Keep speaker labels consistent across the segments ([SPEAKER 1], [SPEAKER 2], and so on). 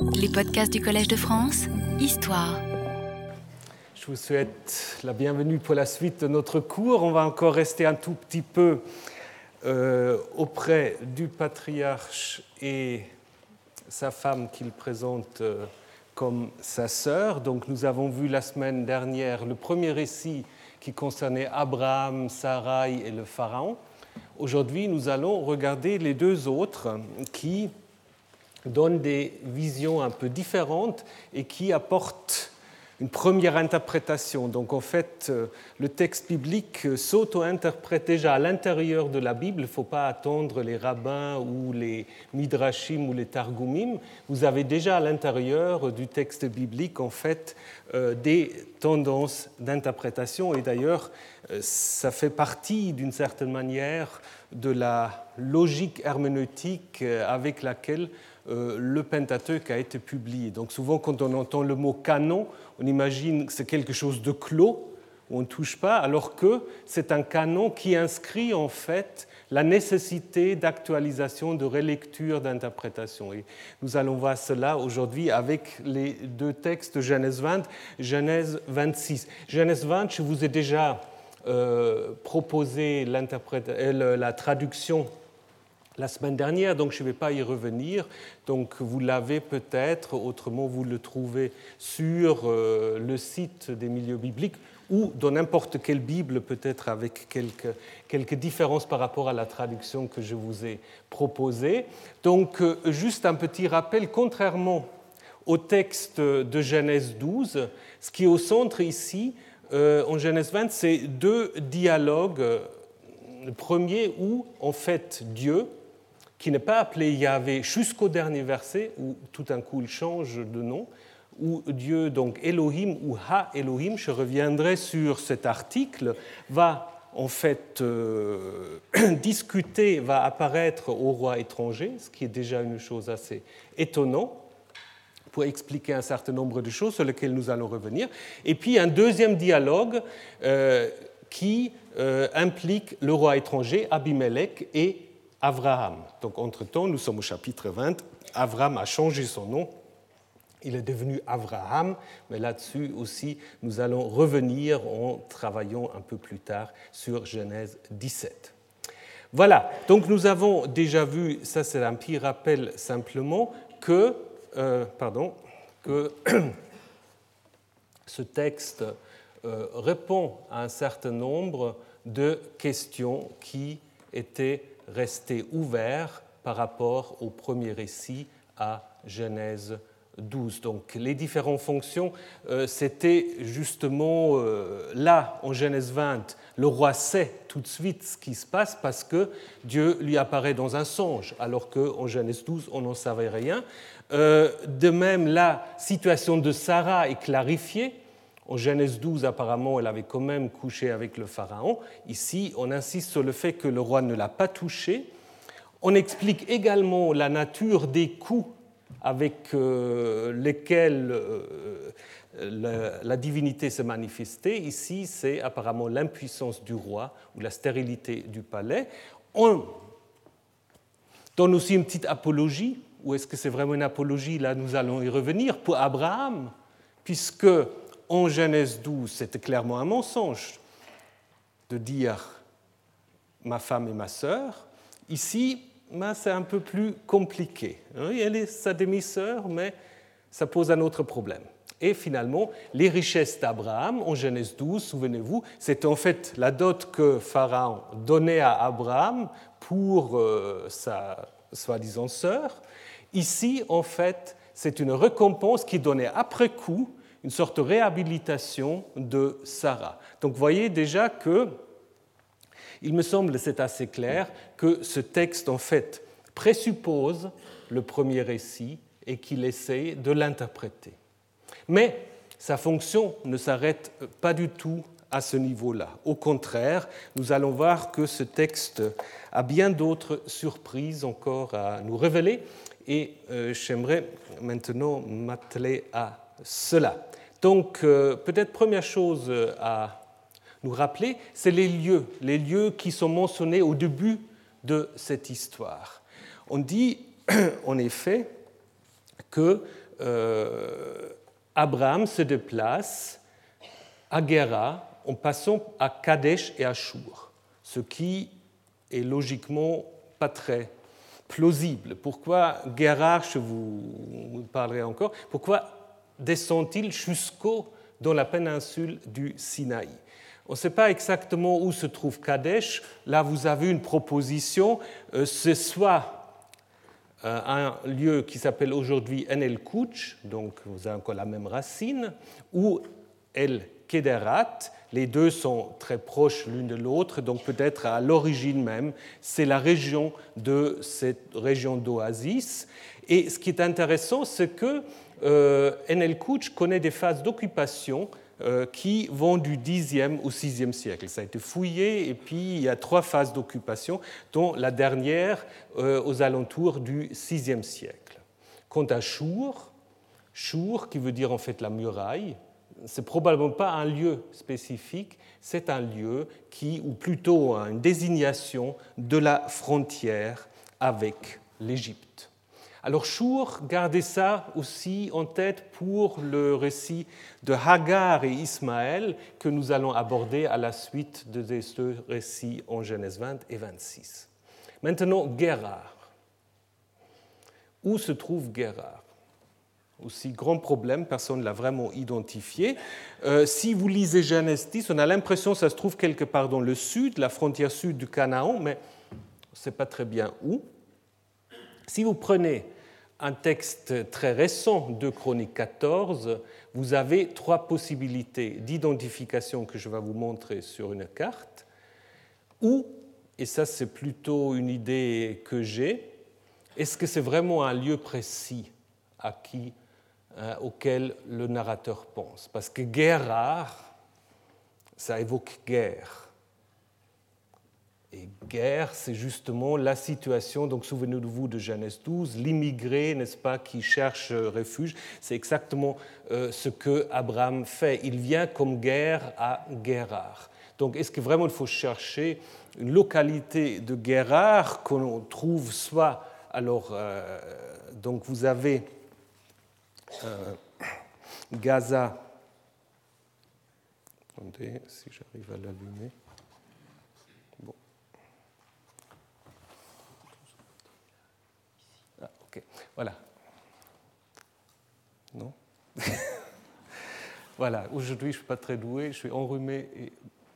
[SPEAKER 1] Les podcasts du Collège de France, Histoire.
[SPEAKER 2] Je vous souhaite la bienvenue pour la suite de notre cours. On va encore rester un tout petit peu euh, auprès du patriarche et sa femme qu'il présente euh, comme sa sœur. Donc nous avons vu la semaine dernière le premier récit qui concernait Abraham, Sarai et le Pharaon. Aujourd'hui, nous allons regarder les deux autres qui donnent des visions un peu différentes et qui apportent une première interprétation. Donc en fait, euh, le texte biblique s'auto-interprète déjà à l'intérieur de la Bible. Il ne faut pas attendre les rabbins ou les midrashim ou les targumim. Vous avez déjà à l'intérieur du texte biblique en fait euh, des tendances d'interprétation. Et d'ailleurs, euh, ça fait partie d'une certaine manière de la logique herméneutique avec laquelle le Pentateuque a été publié. Donc souvent, quand on entend le mot canon, on imagine que c'est quelque chose de clos, où on ne touche pas, alors que c'est un canon qui inscrit en fait la nécessité d'actualisation, de relecture, d'interprétation. Et nous allons voir cela aujourd'hui avec les deux textes, Genèse 20, Genèse 26. Genèse 20, je vous ai déjà euh, proposé euh, la traduction la semaine dernière, donc je ne vais pas y revenir. Donc vous l'avez peut-être, autrement vous le trouvez sur euh, le site des milieux bibliques ou dans n'importe quelle Bible, peut-être avec quelques, quelques différences par rapport à la traduction que je vous ai proposée. Donc euh, juste un petit rappel, contrairement au texte de Genèse 12, ce qui est au centre ici, euh, en Genèse 20, c'est deux dialogues. Le premier où, en fait, Dieu, qui n'est pas appelé Yahvé jusqu'au dernier verset, où tout d'un coup il change de nom, où Dieu, donc Elohim ou Ha Elohim, je reviendrai sur cet article, va en fait euh, discuter, va apparaître au roi étranger, ce qui est déjà une chose assez étonnante pour expliquer un certain nombre de choses sur lesquelles nous allons revenir. Et puis un deuxième dialogue euh, qui euh, implique le roi étranger, Abimelech, et Abraham. Donc entre-temps, nous sommes au chapitre 20. Abraham a changé son nom. Il est devenu Abraham, mais là-dessus aussi, nous allons revenir en travaillant un peu plus tard sur Genèse 17. Voilà, donc nous avons déjà vu, ça c'est un petit rappel simplement, que, euh, que ce texte euh, répond à un certain nombre de questions qui étaient resté ouvert par rapport au premier récit à Genèse 12. Donc les différentes fonctions, euh, c'était justement euh, là, en Genèse 20, le roi sait tout de suite ce qui se passe parce que Dieu lui apparaît dans un songe, alors qu'en Genèse 12, on n'en savait rien. Euh, de même, la situation de Sarah est clarifiée. En Genèse 12, apparemment, elle avait quand même couché avec le Pharaon. Ici, on insiste sur le fait que le roi ne l'a pas touché. On explique également la nature des coups avec euh, lesquels euh, la, divinité s'est manifestée. Ici, c'est apparemment l'impuissance du roi ou la stérilité du palais. On donne aussi une petite apologie, ou est-ce que c'est vraiment une apologie? Là, nous allons y revenir, pour Abraham, puisque en Genèse 12, c'était clairement un mensonge de dire ma femme et ma sœur. Ici, ben, c'est un peu plus compliqué. Elle est sa demi-sœur, mais ça pose un autre problème. Et finalement, les richesses d'Abraham, en Genèse 12, souvenez-vous, c'était en fait la dot que Pharaon donnait à Abraham pour euh, sa soi-disant sœur. Ici, en fait, c'est une récompense qui donnait après coup une sorte de réhabilitation de Sarah. Donc vous voyez déjà que, il me semble, c'est assez clair, que ce texte, en fait, présuppose le premier récit et qu'il essaie de l'interpréter. Mais sa fonction ne s'arrête pas du tout à ce niveau-là. Au contraire, nous allons voir que ce texte a bien d'autres surprises encore à nous révéler et euh, j'aimerais maintenant m'atteler à cela. Donc, euh, peut-être première chose euh, à nous rappeler, c'est les lieux, les lieux qui sont mentionnés au début de cette histoire. On dit en effet que Abraham se déplace à Gera en passant à Kadesh et à Shur, ce qui est logiquement pas très plausible. Pourquoi Gérard, je vous parlerai encore, pourquoi descend-il jusqu'au dans la péninsule du Sinaï? On ne sait pas exactement où se trouve Kadesh. Là, vous avez une proposition. Euh, c'est soit euh, un lieu qui s'appelle aujourd'hui Enel Kouch, donc vous avez encore la même racine, ou El Kederat, les deux sont très proches l'une de l'autre, donc peut-être à l'origine même, c'est la région de cette région d'oasis. Et ce qui est intéressant, c'est que Enel Kouch connaît des phases d'occupation euh, qui vont du Xe au VIe siècle. Ça a été fouillé et puis il y a trois phases d'occupation, dont la dernière euh, aux alentours du VIe siècle. Quant à Chour, Chour qui veut dire en fait la muraille, c'est probablement pas un lieu spécifique, c'est un lieu qui, ou plutôt une désignation de la frontière avec l'Égypte. Alors Chour, gardez ça aussi en tête pour le récit de Hagar et Ismaël que nous allons aborder à la suite de ce récits en Genèse 20 et 26. Maintenant, Guérard. Où se trouve Guérard aussi grand problème, personne ne l'a vraiment identifié. Euh, si vous lisez Genèse 10, on a l'impression que ça se trouve quelque part dans le sud, la frontière sud du Canaan, mais on ne sait pas très bien où. Si vous prenez un texte très récent de Chronique 14, vous avez trois possibilités d'identification que je vais vous montrer sur une carte, ou, et ça c'est plutôt une idée que j'ai, est-ce que c'est vraiment un lieu précis à qui euh, auquel le narrateur pense? Parce que guerre ça évoque guerre. Et guerre, c'est justement la situation, donc souvenez-vous de Genèse 12, l'immigré, n'est-ce pas, qui cherche refuge. C'est exactement euh, ce que Abraham fait. Il vient comme guerre à Guérard. Donc est-ce que vraiment il faut chercher une localité de Guérard qu'on trouve soit, alors, euh, donc vous avez euh, Gaza. Attendez, si j'arrive à l'allumer. Bon. Ah, Voilà. Non? Voilà, aujourd'hui je ne suis pas très doué, je suis enrhumé.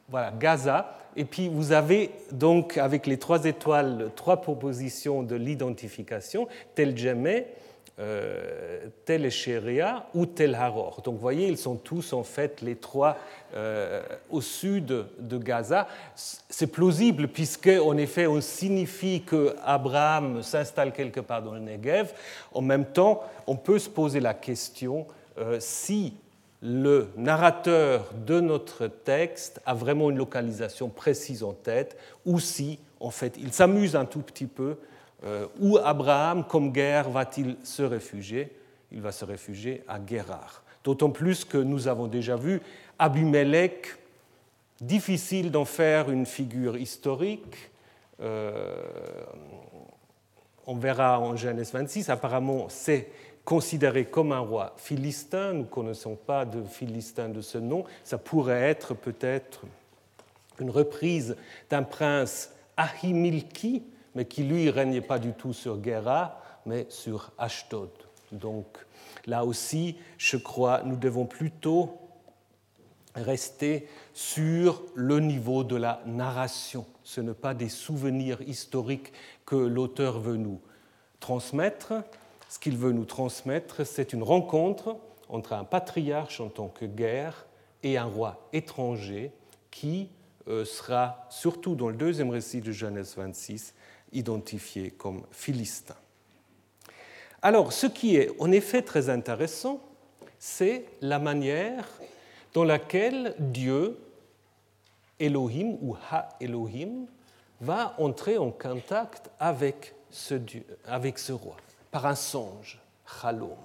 [SPEAKER 2] Voilà, Gaza. Et puis vous avez donc avec les trois étoiles trois propositions de l'identification, tel jamais, euh, tel Echeria ou tel Haror. Donc vous voyez, ils sont tous en fait les trois euh, au sud de Gaza. C'est plausible puisque en effet on signifie que Abraham s'installe quelque part dans le Negev. En même temps, on peut se poser la question euh, si le narrateur de notre texte a vraiment une localisation précise en tête ou si en fait il s'amuse un tout petit peu où Abraham, comme guerre, va-t-il se réfugier? Il va se réfugier à Guérard. D'autant plus que nous avons déjà vu Abimelech, difficile d'en faire une figure historique. Euh, on verra en Genèse 26, apparemment c'est considéré comme un roi philistin. Nous ne connaissons pas de philistin de ce nom. Ça pourrait être peut-être une reprise d'un prince Ahimilki, mais qui lui régnait pas du tout sur Gera, mais sur Ashdod. Donc là aussi, je crois, nous devons plutôt rester sur le niveau de la narration. Ce n'est pas des souvenirs historiques que l'auteur veut nous transmettre. Ce qu'il veut nous transmettre, c'est une rencontre entre un patriarche en tant que guerre et un roi étranger qui euh, sera, surtout dans le deuxième récit de Genèse 26, identifié comme philistin. Alors, ce qui est en effet très intéressant, c'est la manière dans laquelle Dieu, Elohim ou Ha-Elohim, va entrer en contact avec ce, Dieu, avec ce roi, par un songe, Chalom.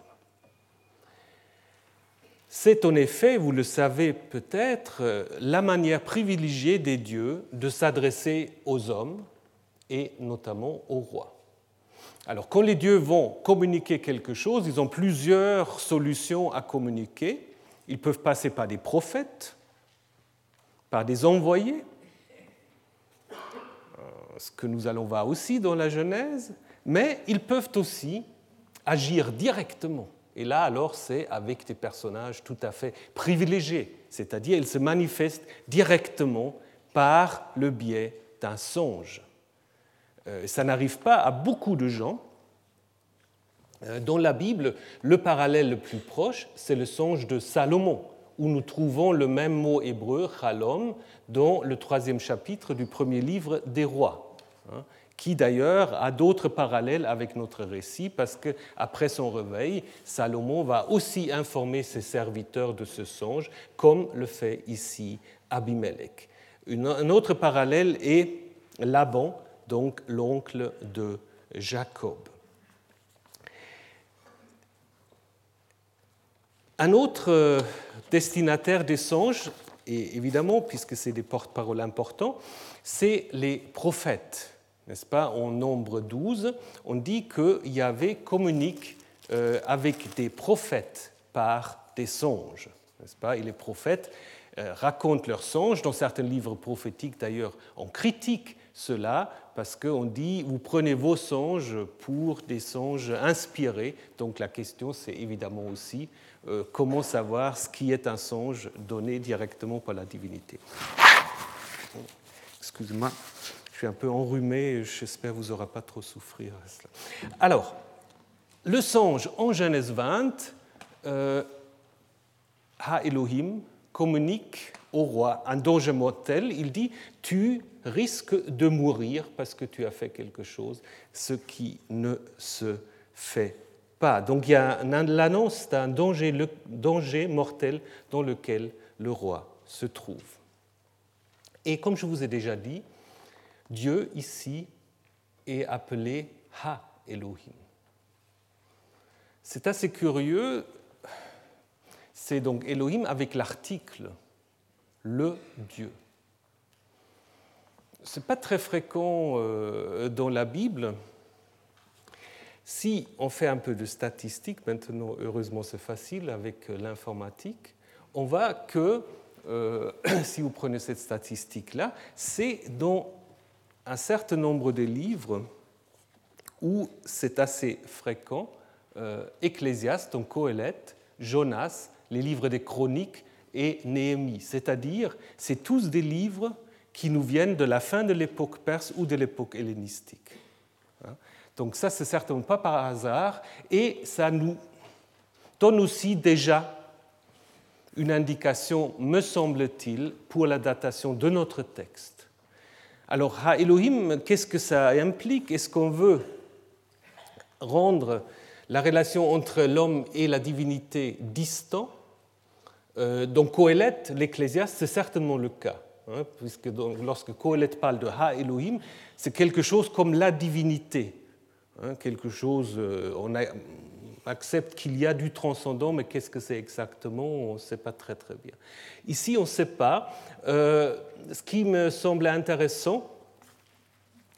[SPEAKER 2] C'est en effet, vous le savez peut-être, la manière privilégiée des dieux de s'adresser aux hommes et notamment au roi. Alors, quand les dieux vont communiquer quelque chose, ils ont plusieurs solutions à communiquer. Ils peuvent passer par des prophètes, par des envoyés, euh, ce que nous allons voir aussi dans la Genèse, mais ils peuvent aussi agir directement. Et là, alors, c'est avec des personnages tout à fait privilégiés, c'est-à-dire ils se manifestent directement par le biais d'un songe. Euh, ça n'arrive pas à beaucoup de gens. Euh, dans la Bible, le parallèle le plus proche, c'est le songe de Salomon, où nous trouvons le même mot hébreu, chalom, dans le troisième chapitre du premier livre des rois, hein, qui d'ailleurs a d'autres parallèles avec notre récit, parce qu'après son réveil, Salomon va aussi informer ses serviteurs de ce songe, comme le fait ici Abimelech. Un autre parallèle est Laban, donc l'oncle de Jacob. Un autre euh, destinataire des songes, et évidemment, puisque c'est des porte-paroles importants, c'est les prophètes. N'est-ce pas? En nombre 12, on dit que Yahvé communique euh, avec des prophètes par des songes. N'est-ce pas? Et les prophètes euh, racontent leurs songes. Dans certains livres prophétiques, d'ailleurs, on critique cela parce qu'on dit vous prenez vos songes pour des songes inspirés. Donc la question, c'est évidemment aussi euh, comment savoir ce qui est un songe donné directement par la divinité. Excusez-moi, je suis un peu enrhumé, j'espère vous n'aurez pas trop souffrir. Alors, le songe en Genèse 20, euh, Ha Elohim communique au roi un danger mortel. Il dit Tu risques de mourir parce que tu as fait quelque chose, ce qui ne se fait pas. Donc il y a l'annonce d'un danger, danger mortel dans lequel le roi se trouve. Et comme je vous ai déjà dit, Dieu ici est appelé Ha Elohim. C'est assez curieux, c'est donc Elohim avec l'article le Dieu. N'est pas très fréquent euh, dans la Bible. Si on fait un peu de statistiques, maintenant heureusement c'est facile avec euh, l'informatique, on voit que, euh, si vous prenez cette statistique-là, c'est dans un certain nombre de livres où c'est assez fréquent, Ecclésiaste, donc Coëlette, Jonas, les livres des chroniques et Néhémie, c'est-à-dire c'est tous des livres qui nous viennent de la fin de l'époque perse ou de l'époque hellénistique. Hein? Donc ça, c'est certainement pas par hasard, et ça nous donne aussi déjà une indication, me semble-t-il, pour la datation de notre texte. Alors, Ha Elohim, qu'est-ce que ça implique? Est-ce qu'on veut rendre la relation entre l'homme et la divinité distant? Euh, donc Coëlette, l'Ecclésiaste, c'est certainement le cas, hein, puisque lorsque Coëlette parle de Ha Elohim, c'est quelque chose comme la divinité, hein, quelque chose, euh, on accepte qu'il y a du transcendant, mais qu'est-ce que c'est exactement On ne sait pas très très bien. Ici, on ne sait pas. Euh, ce qui me semblait intéressant,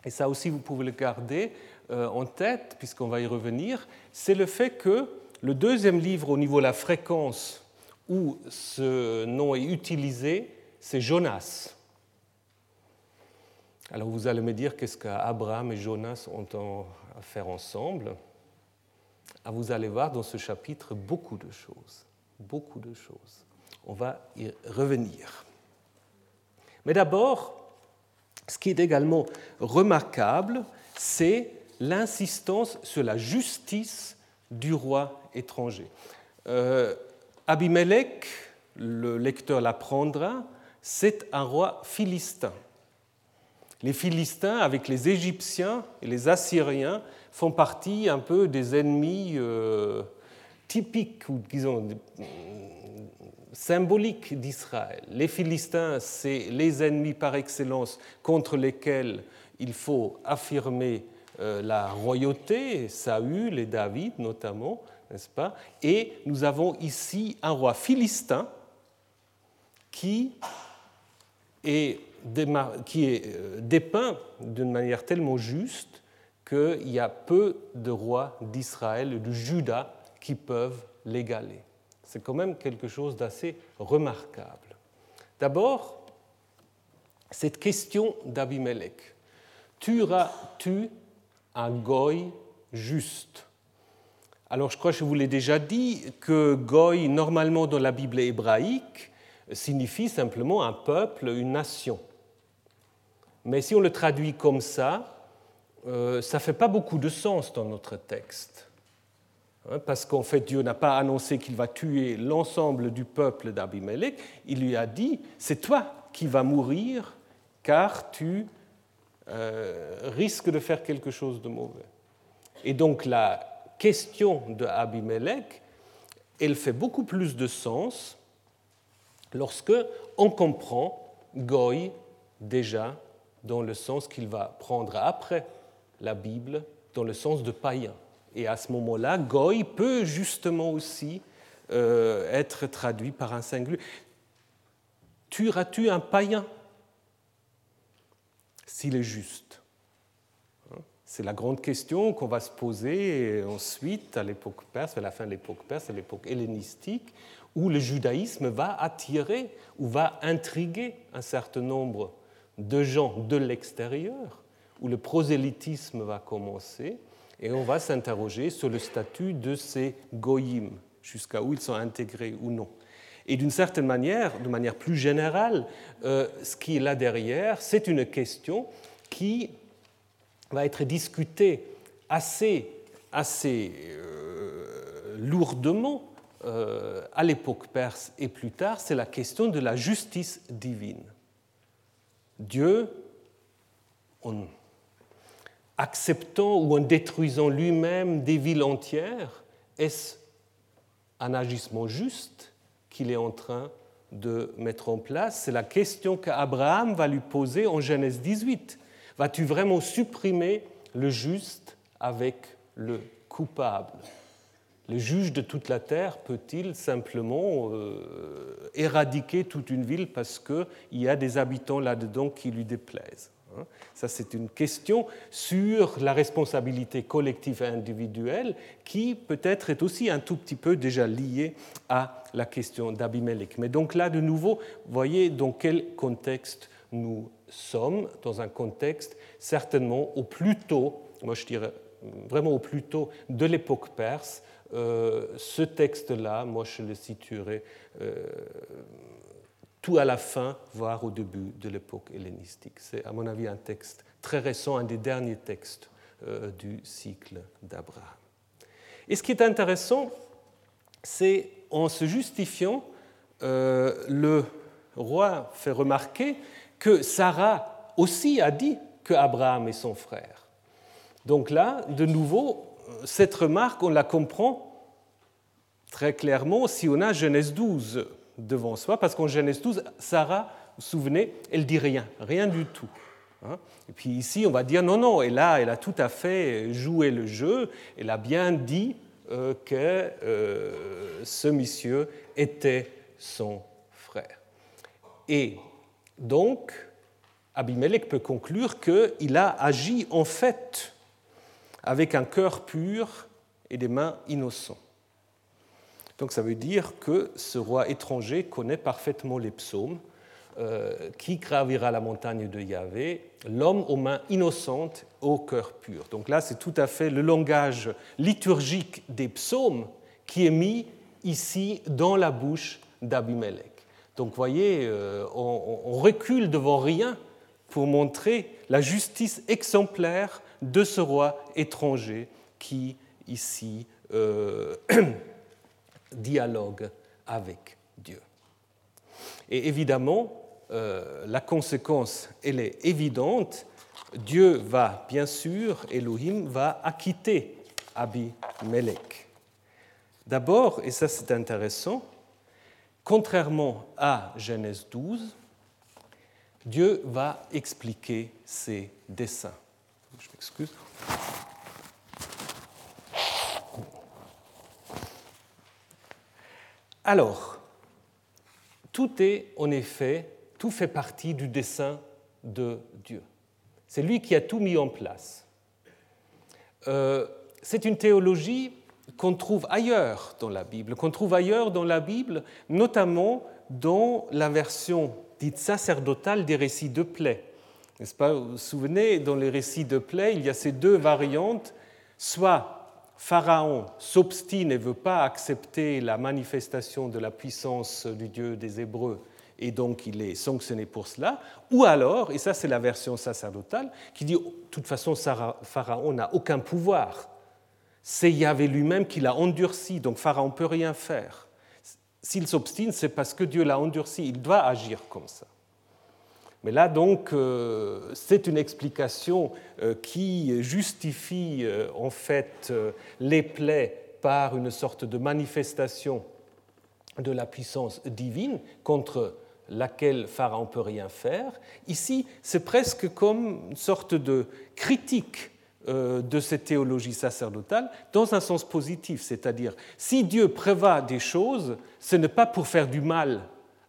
[SPEAKER 2] et ça aussi vous pouvez le garder en tête, puisqu'on va y revenir, c'est le fait que le deuxième livre au niveau de la fréquence où ce nom est utilisé, c'est Jonas. Alors vous allez me dire qu'est-ce qu'Abraham et Jonas ont à faire ensemble? Ah, vous allez voir dans ce chapitre beaucoup de choses, beaucoup de choses. On va y revenir. Mais d'abord, ce qui est également remarquable, c'est l'insistance sur la justice du roi étranger. Euh, Abimelech, le lecteur l'apprendra, c'est un roi philistin. Les Philistins, avec les Égyptiens et les Assyriens, font partie un peu des ennemis euh, typiques ou disons symboliques d'Israël. Les Philistins, c'est les ennemis par excellence contre lesquels il faut affirmer euh, la royauté, Saül et David notamment, n'est-ce pas? Et nous avons ici un roi philistin qui est, qui est euh, dépeint d'une manière tellement juste qu'il y a peu de rois d'Israël et de Juda qui peuvent l'égaler. C'est quand même quelque chose d'assez remarquable. D'abord, cette question d'Abimelech. Tueras-tu un goy juste? Alors, je crois que je vous l'ai déjà dit que goy, normalement dans la Bible hébraïque, signifie simplement un peuple, une nation. Mais si on le traduit comme ça, euh, ça ne fait pas beaucoup de sens dans notre texte. Hein, parce qu'en fait, Dieu n'a pas annoncé qu'il va tuer l'ensemble du peuple d'Abimelech. Il lui a dit, c'est toi qui vas mourir car tu euh, risques de faire quelque chose de mauvais. Et donc la question de elle fait beaucoup plus de sens lorsque on comprend Goy déjà dans le sens qu'il va prendre après la Bible, dans le sens de païen. Et à ce moment-là, Goy peut justement aussi euh, être traduit par un singulier. Tueras-tu un païen? S'il est juste? C'est la grande question qu'on va se poser ensuite à l'époque perse, à la fin de l'époque perse, à l'époque hellénistique, où le judaïsme va attirer ou va intriguer un certain nombre de gens de l'extérieur, où le prosélytisme va commencer, et on va s'interroger sur le statut de ces goyim, jusqu'à où ils sont intégrés ou non. Et d'une certaine manière, de manière plus générale, euh, ce qui est là derrière, c'est une question qui va être discutée assez, euh, lourdement euh, à l'époque perse et plus tard, c'est la question de la justice divine. Dieu, en acceptant ou en détruisant lui-même des villes entières, est-ce un agissement juste qu'il est en train de mettre en place? C'est la question qu'Abraham va lui poser en Genèse 18. Vas-tu vraiment supprimer le juste avec le coupable? Le juge de toute la terre peut-il simplement euh, éradiquer toute une ville parce qu'il y a des habitants là-dedans qui lui déplaisent hein? Ça, c'est une question sur la responsabilité collective et individuelle qui peut-être est aussi un tout petit peu déjà liée à la question d'Abimelech. Mais donc là, de nouveau, voyez dans quel contexte nous sommes, dans un contexte certainement au plus tôt, moi je dirais vraiment au plus tôt de l'époque perse, euh, ce texte-là, moi je le situerai euh, tout à la fin, voire au début de l'époque hellénistique. C'est à mon avis un texte très récent, un des derniers textes euh, du cycle d'Abraham. Et ce qui est intéressant, c'est en se justifiant, le roi fait remarquer que Sarah aussi a dit que Abraham est son frère. Donc là, de nouveau, cette remarque, on la comprend très clairement si on a Genèse 12 devant soi, parce qu'en Genèse 12, Sarah, vous vous souvenez, elle dit rien, rien du tout. Hein. Et puis ici, on va dire non, non, elle a, elle a tout à fait joué le jeu, elle a bien dit euh, que euh, ce monsieur était son frère. Et donc, Abimelech peut conclure qu'il a agi en fait avec un cœur pur et des mains innocentes. Donc ça veut dire que ce roi étranger connaît parfaitement les psaumes, euh, qui gravira la montagne de Yahvé, l'homme aux mains innocentes, au cœur pur. Donc là, c'est tout à fait le langage liturgique des psaumes qui est mis ici dans la bouche d'Abimelech. Donc vous voyez, euh, on recule devant rien pour montrer la justice exemplaire de ce roi étranger qui ici euh, dialogue avec Dieu. Et évidemment, euh, la conséquence, elle est évidente. Dieu va, bien sûr, Elohim va acquitter Abimelech. D'abord, et ça c'est intéressant, contrairement à Genèse 12, Dieu va expliquer ses desseins. Je m'excuse. Alors, tout est en effet, tout fait partie du dessein de Dieu. C'est lui qui a tout mis en place. euh, c'est une théologie qu'on trouve ailleurs dans la Bible, qu'on trouve ailleurs dans la Bible, notamment dans la version dite sacerdotale des récits de plaie. N'est-ce pas? Vous vous souvenez, dans les récits de plaie, il y a ces deux variantes, soit Pharaon s'obstine et ne veut pas accepter la manifestation de la puissance du Dieu des Hébreux et donc il est sanctionné pour cela, ou alors, et ça c'est la version sacerdotale, qui dit, de toute façon, Pharaon n'a aucun pouvoir. C'est Yahvé lui-même qui l'a endurci, donc Pharaon ne peut rien faire. S'il s'obstine, c'est parce que Dieu l'a endurci, il doit agir comme ça. Mais là, donc, euh, c'est une explication euh, qui justifie euh, en fait les plaies par une sorte de manifestation de la puissance divine contre laquelle Pharaon ne peut rien faire. Ici, c'est presque comme une sorte de critique de cette théologie sacerdotale dans un sens positif, c'est-à-dire si Dieu prévoit des choses, ce n'est pas pour faire du mal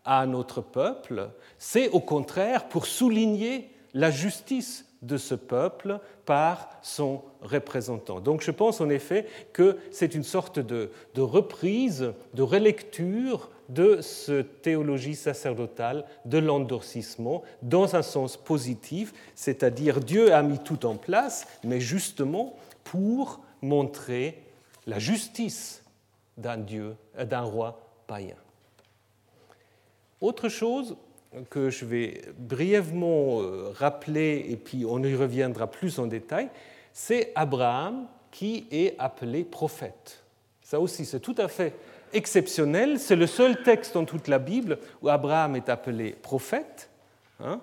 [SPEAKER 2] à notre peuple, c'est au contraire pour souligner la justice de ce peuple par son représentant. Donc je pense en effet que c'est une sorte de, reprise, de relecture de cette théologie sacerdotale de l'endorcissement dans un sens positif, c'est-à-dire Dieu a mis tout en place, mais justement pour montrer la justice d'un Dieu, d'un roi païen. Autre chose que je vais brièvement euh, rappeler et puis on y reviendra plus en détail, c'est Abraham qui est appelé prophète. Ça aussi, c'est tout à fait exceptionnel. C'est le seul texte dans toute la Bible où Abraham est appelé prophète. Hein,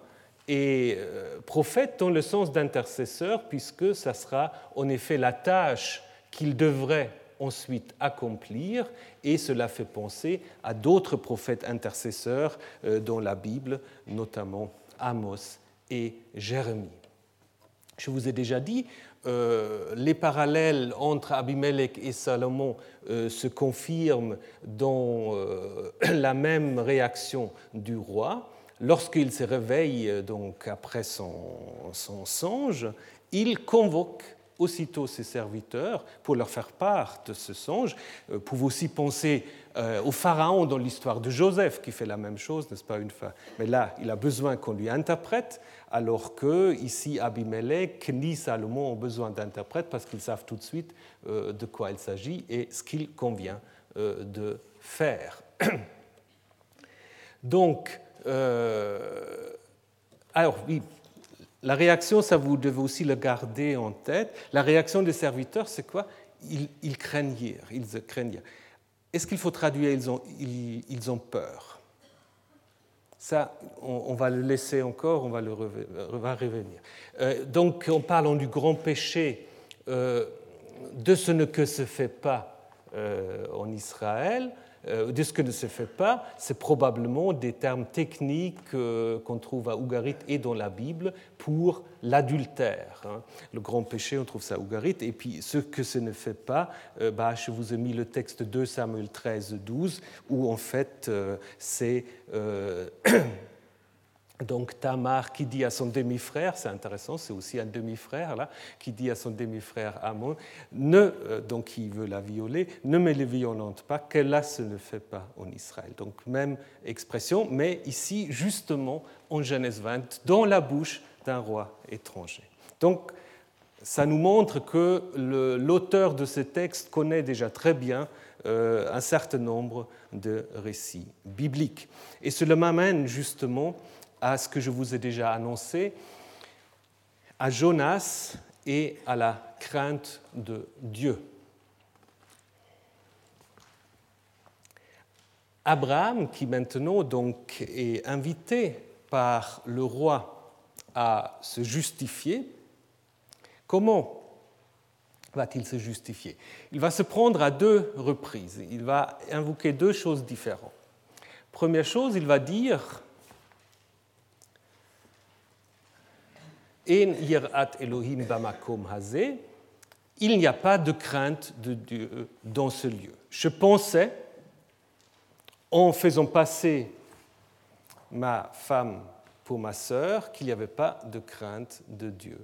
[SPEAKER 2] et euh, prophète dans le sens d'intercesseur, puisque ça sera en effet la tâche qu'il devrait ensuite accomplir, et cela fait penser à d'autres prophètes intercesseurs euh, dans la Bible, notamment Amos et Jérémie. Je vous ai déjà dit, euh, les parallèles entre Abimelech et Salomon euh, se confirment dans la même réaction du roi. Lorsqu'il se réveille donc après son, son songe, il convoque aussitôt ses serviteurs pour leur faire part de ce songe. Vous euh, pouvez aussi penser euh, au pharaon dans l'histoire de Joseph qui fait la même chose, n'est-ce pas une fois Mais là, il a besoin qu'on lui interprète, alors que ici Abimelech ni Salomon ont besoin d'interprète parce qu'ils savent tout de suite euh, de quoi il s'agit et ce qu'il convient de faire. Donc, alors oui, la réaction, ça vous devez aussi le garder en tête. La réaction des serviteurs, c'est quoi? Ils, ils, craignirent. Ils craignirent. Est-ce qu'il faut traduire ils, ont peur? Ça, on, va le laisser encore, on va, le va revenir. Euh, donc, en parlant du grand péché, euh, de ce que se fait pas euh, en Israël, euh, de ce que ne se fait pas, c'est probablement des termes techniques euh, qu'on trouve à Ougarit et dans la Bible pour l'adultère. Hein. Le grand péché, on trouve ça à Ougarit. Et puis ce que ce ne fait pas, euh, bah, je vous ai mis le texte de Samuel 13, 12, où en fait c'est Donc Tamar qui dit à son demi-frère, c'est intéressant, c'est aussi un demi-frère là, qui dit à son demi-frère Amon, ne, euh, donc qui veut la violer, ne me les violente pas, que là ce ne fait pas en Israël. Donc même expression, mais ici justement en Genèse 20, dans la bouche d'un roi étranger. Donc ça nous montre que l'auteur de ce texte connaît déjà très bien euh, un certain nombre de récits bibliques. Et cela m'amène justement à ce que je vous ai déjà annoncé, à Jonas et à la crainte de Dieu. Abraham, qui maintenant donc est invité par le roi à se justifier, comment va-t-il se justifier? Il va se prendre à deux reprises. Il va invoquer deux choses différentes. Première chose, il va dire il n'y a pas de crainte de Dieu dans ce lieu. Je pensais, en faisant passer ma femme pour ma sœur, qu'il n'y avait pas de crainte de Dieu.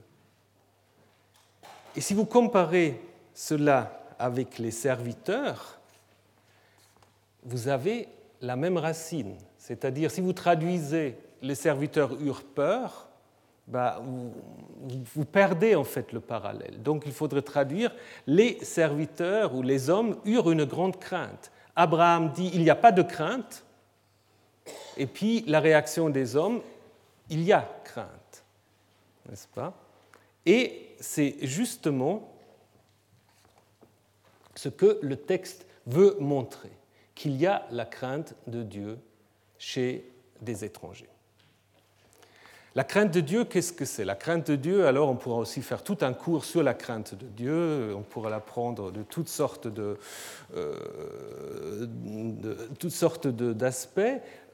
[SPEAKER 2] Et si vous comparez cela avec les serviteurs, vous avez la même racine. C'est-à-dire, si vous traduisez les serviteurs eurent peur, bah, vous, vous, perdez en fait le parallèle. Donc il faudrait traduire les serviteurs ou les hommes eurent une grande crainte. Abraham dit il n'y a pas de crainte, et puis la réaction des hommes il y a crainte, n'est-ce pas? Et c'est justement ce que le texte veut montrer, qu'il y a la crainte de Dieu chez des étrangers. La crainte de Dieu, qu'est-ce que c'est? La crainte de Dieu, alors on pourra aussi faire tout un cours sur la crainte de Dieu, on pourra l'apprendre de toutes sortes de, euh, toutes sortes d'aspects.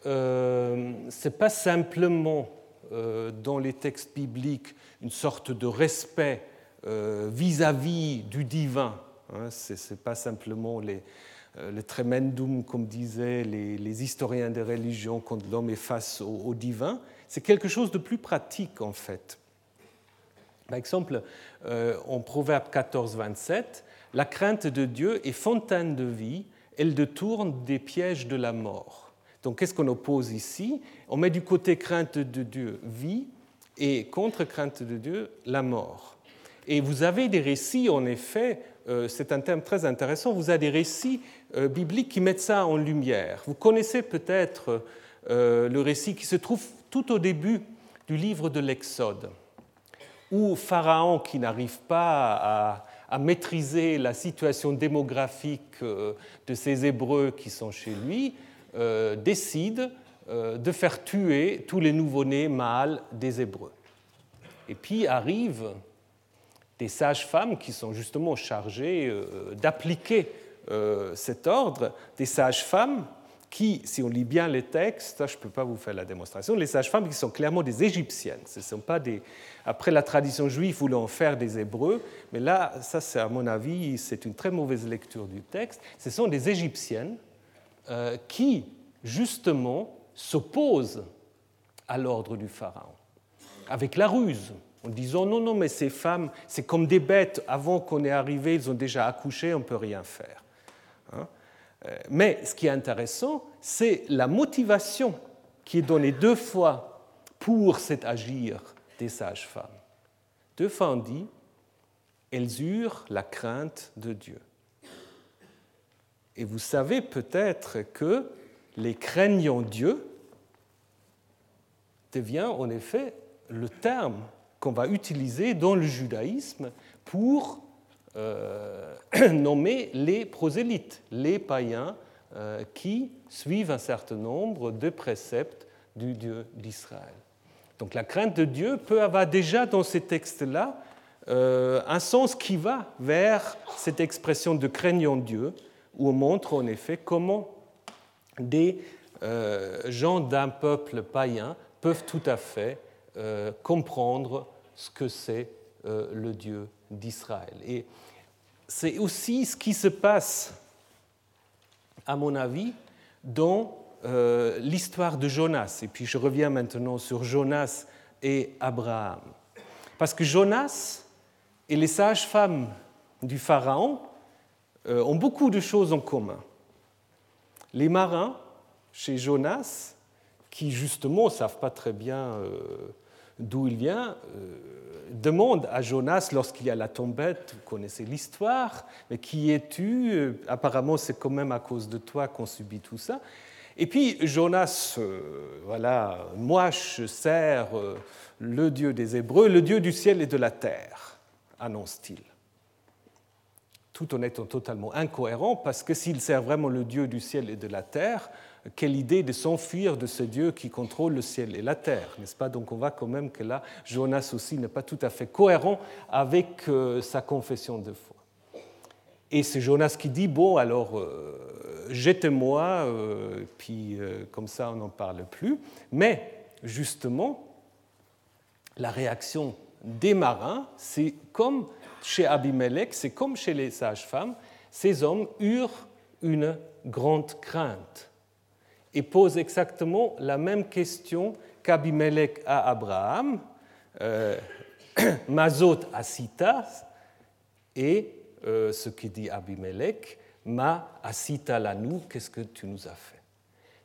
[SPEAKER 2] Euh, c'est pas simplement euh, dans les textes bibliques une sorte de respect vis-à-vis du divin. Hein, Ce n'est pas simplement le tremendum, comme disaient les, historiens des religions, quand l'homme est face au divin c'est quelque chose de plus pratique en fait. Par exemple, euh, en Proverbe 14, 27, la crainte de Dieu est fontaine de vie, elle détourne des pièges de la mort. Donc qu'est-ce qu'on oppose ici? On met du côté crainte de Dieu vie et contre crainte de Dieu la mort. Et vous avez des récits, en effet, euh, c'est un thème très intéressant, vous avez des récits euh, bibliques qui mettent ça en lumière. Vous connaissez peut-être le récit qui se trouve tout au début du livre de l'Exode, où Pharaon, qui n'arrive pas à, maîtriser la situation démographique euh, de ces Hébreux qui sont chez lui, euh, décide euh, de faire tuer tous les nouveau-nés mâles des Hébreux. Et puis arrivent des sages-femmes qui sont justement chargées d'appliquer cet ordre, des sages-femmes qui, si on lit bien les textes, je ne peux pas vous faire la démonstration, les sages-femmes qui sont clairement des Égyptiennes. Ce sont pas des. Après la tradition juive voulait en faire des Hébreux, mais là, ça, c'est à mon avis, c'est une très mauvaise lecture du texte. Ce sont des Égyptiennes euh, qui, justement, s'opposent à l'ordre du Pharaon, avec la ruse, en disant non, non, mais ces femmes, c'est comme des bêtes, avant qu'on ait arrivé, ils ont déjà accouché, on ne peut rien faire. Euh, mais ce qui est intéressant, c'est la motivation qui est donnée deux fois pour cet agir des sages-femmes. Deux fois on dit, elles eurent la crainte de Dieu. Et vous savez peut-être que les craignant Dieu devient en effet le terme qu'on va utiliser dans le judaïsme pour euh, nommer les prosélytes, les païens euh, qui suivent un certain nombre de préceptes du Dieu d'Israël. Donc la crainte de Dieu peut avoir déjà dans ces textes-là euh, un sens qui va vers cette expression de craignant Dieu, où on montre en effet comment des gens d'un peuple païen peuvent tout à fait comprendre ce que c'est le Dieu d'Israël. C'est aussi ce qui se passe, à mon avis, dans euh, l'histoire de Jonas. Et puis je reviens maintenant sur Jonas et Abraham. Parce que Jonas et les sages-femmes du Pharaon euh, ont beaucoup de choses en commun. Les marins, chez Jonas, qui justement ne savent pas très bien euh, d'où il vient, demande à Jonas, lorsqu'il y a la tombette, vous connaissez l'histoire, mais qui es-tu? Apparemment, c'est quand même à cause de toi qu'on subit tout ça. Et puis Jonas, euh, voilà, moi je sers euh, le Dieu des Hébreux, le Dieu du ciel et de la terre, annonce-t-il. Tout en étant totalement incohérent, parce que s'il sert vraiment le Dieu du ciel et de la terre, quelle idée de s'enfuir de ce Dieu qui contrôle le ciel et la terre, n'est-ce pas? Donc on voit quand même que là, Jonas aussi n'est pas tout à fait cohérent avec euh, sa confession de foi. Et c'est Jonas qui dit, bon, alors, euh, jette-moi, euh, puis comme ça, on n'en parle plus. Mais, justement, la réaction des marins, c'est comme chez Abimelech, c'est comme chez les sages-femmes, ces hommes eurent une grande crainte et pose exactement la même question qu'Abimelech à Abraham, euh, Mazot à Sita, Et euh, ce qui dit Abimelech, Ma asita nous, qu'est-ce que tu nous as fait?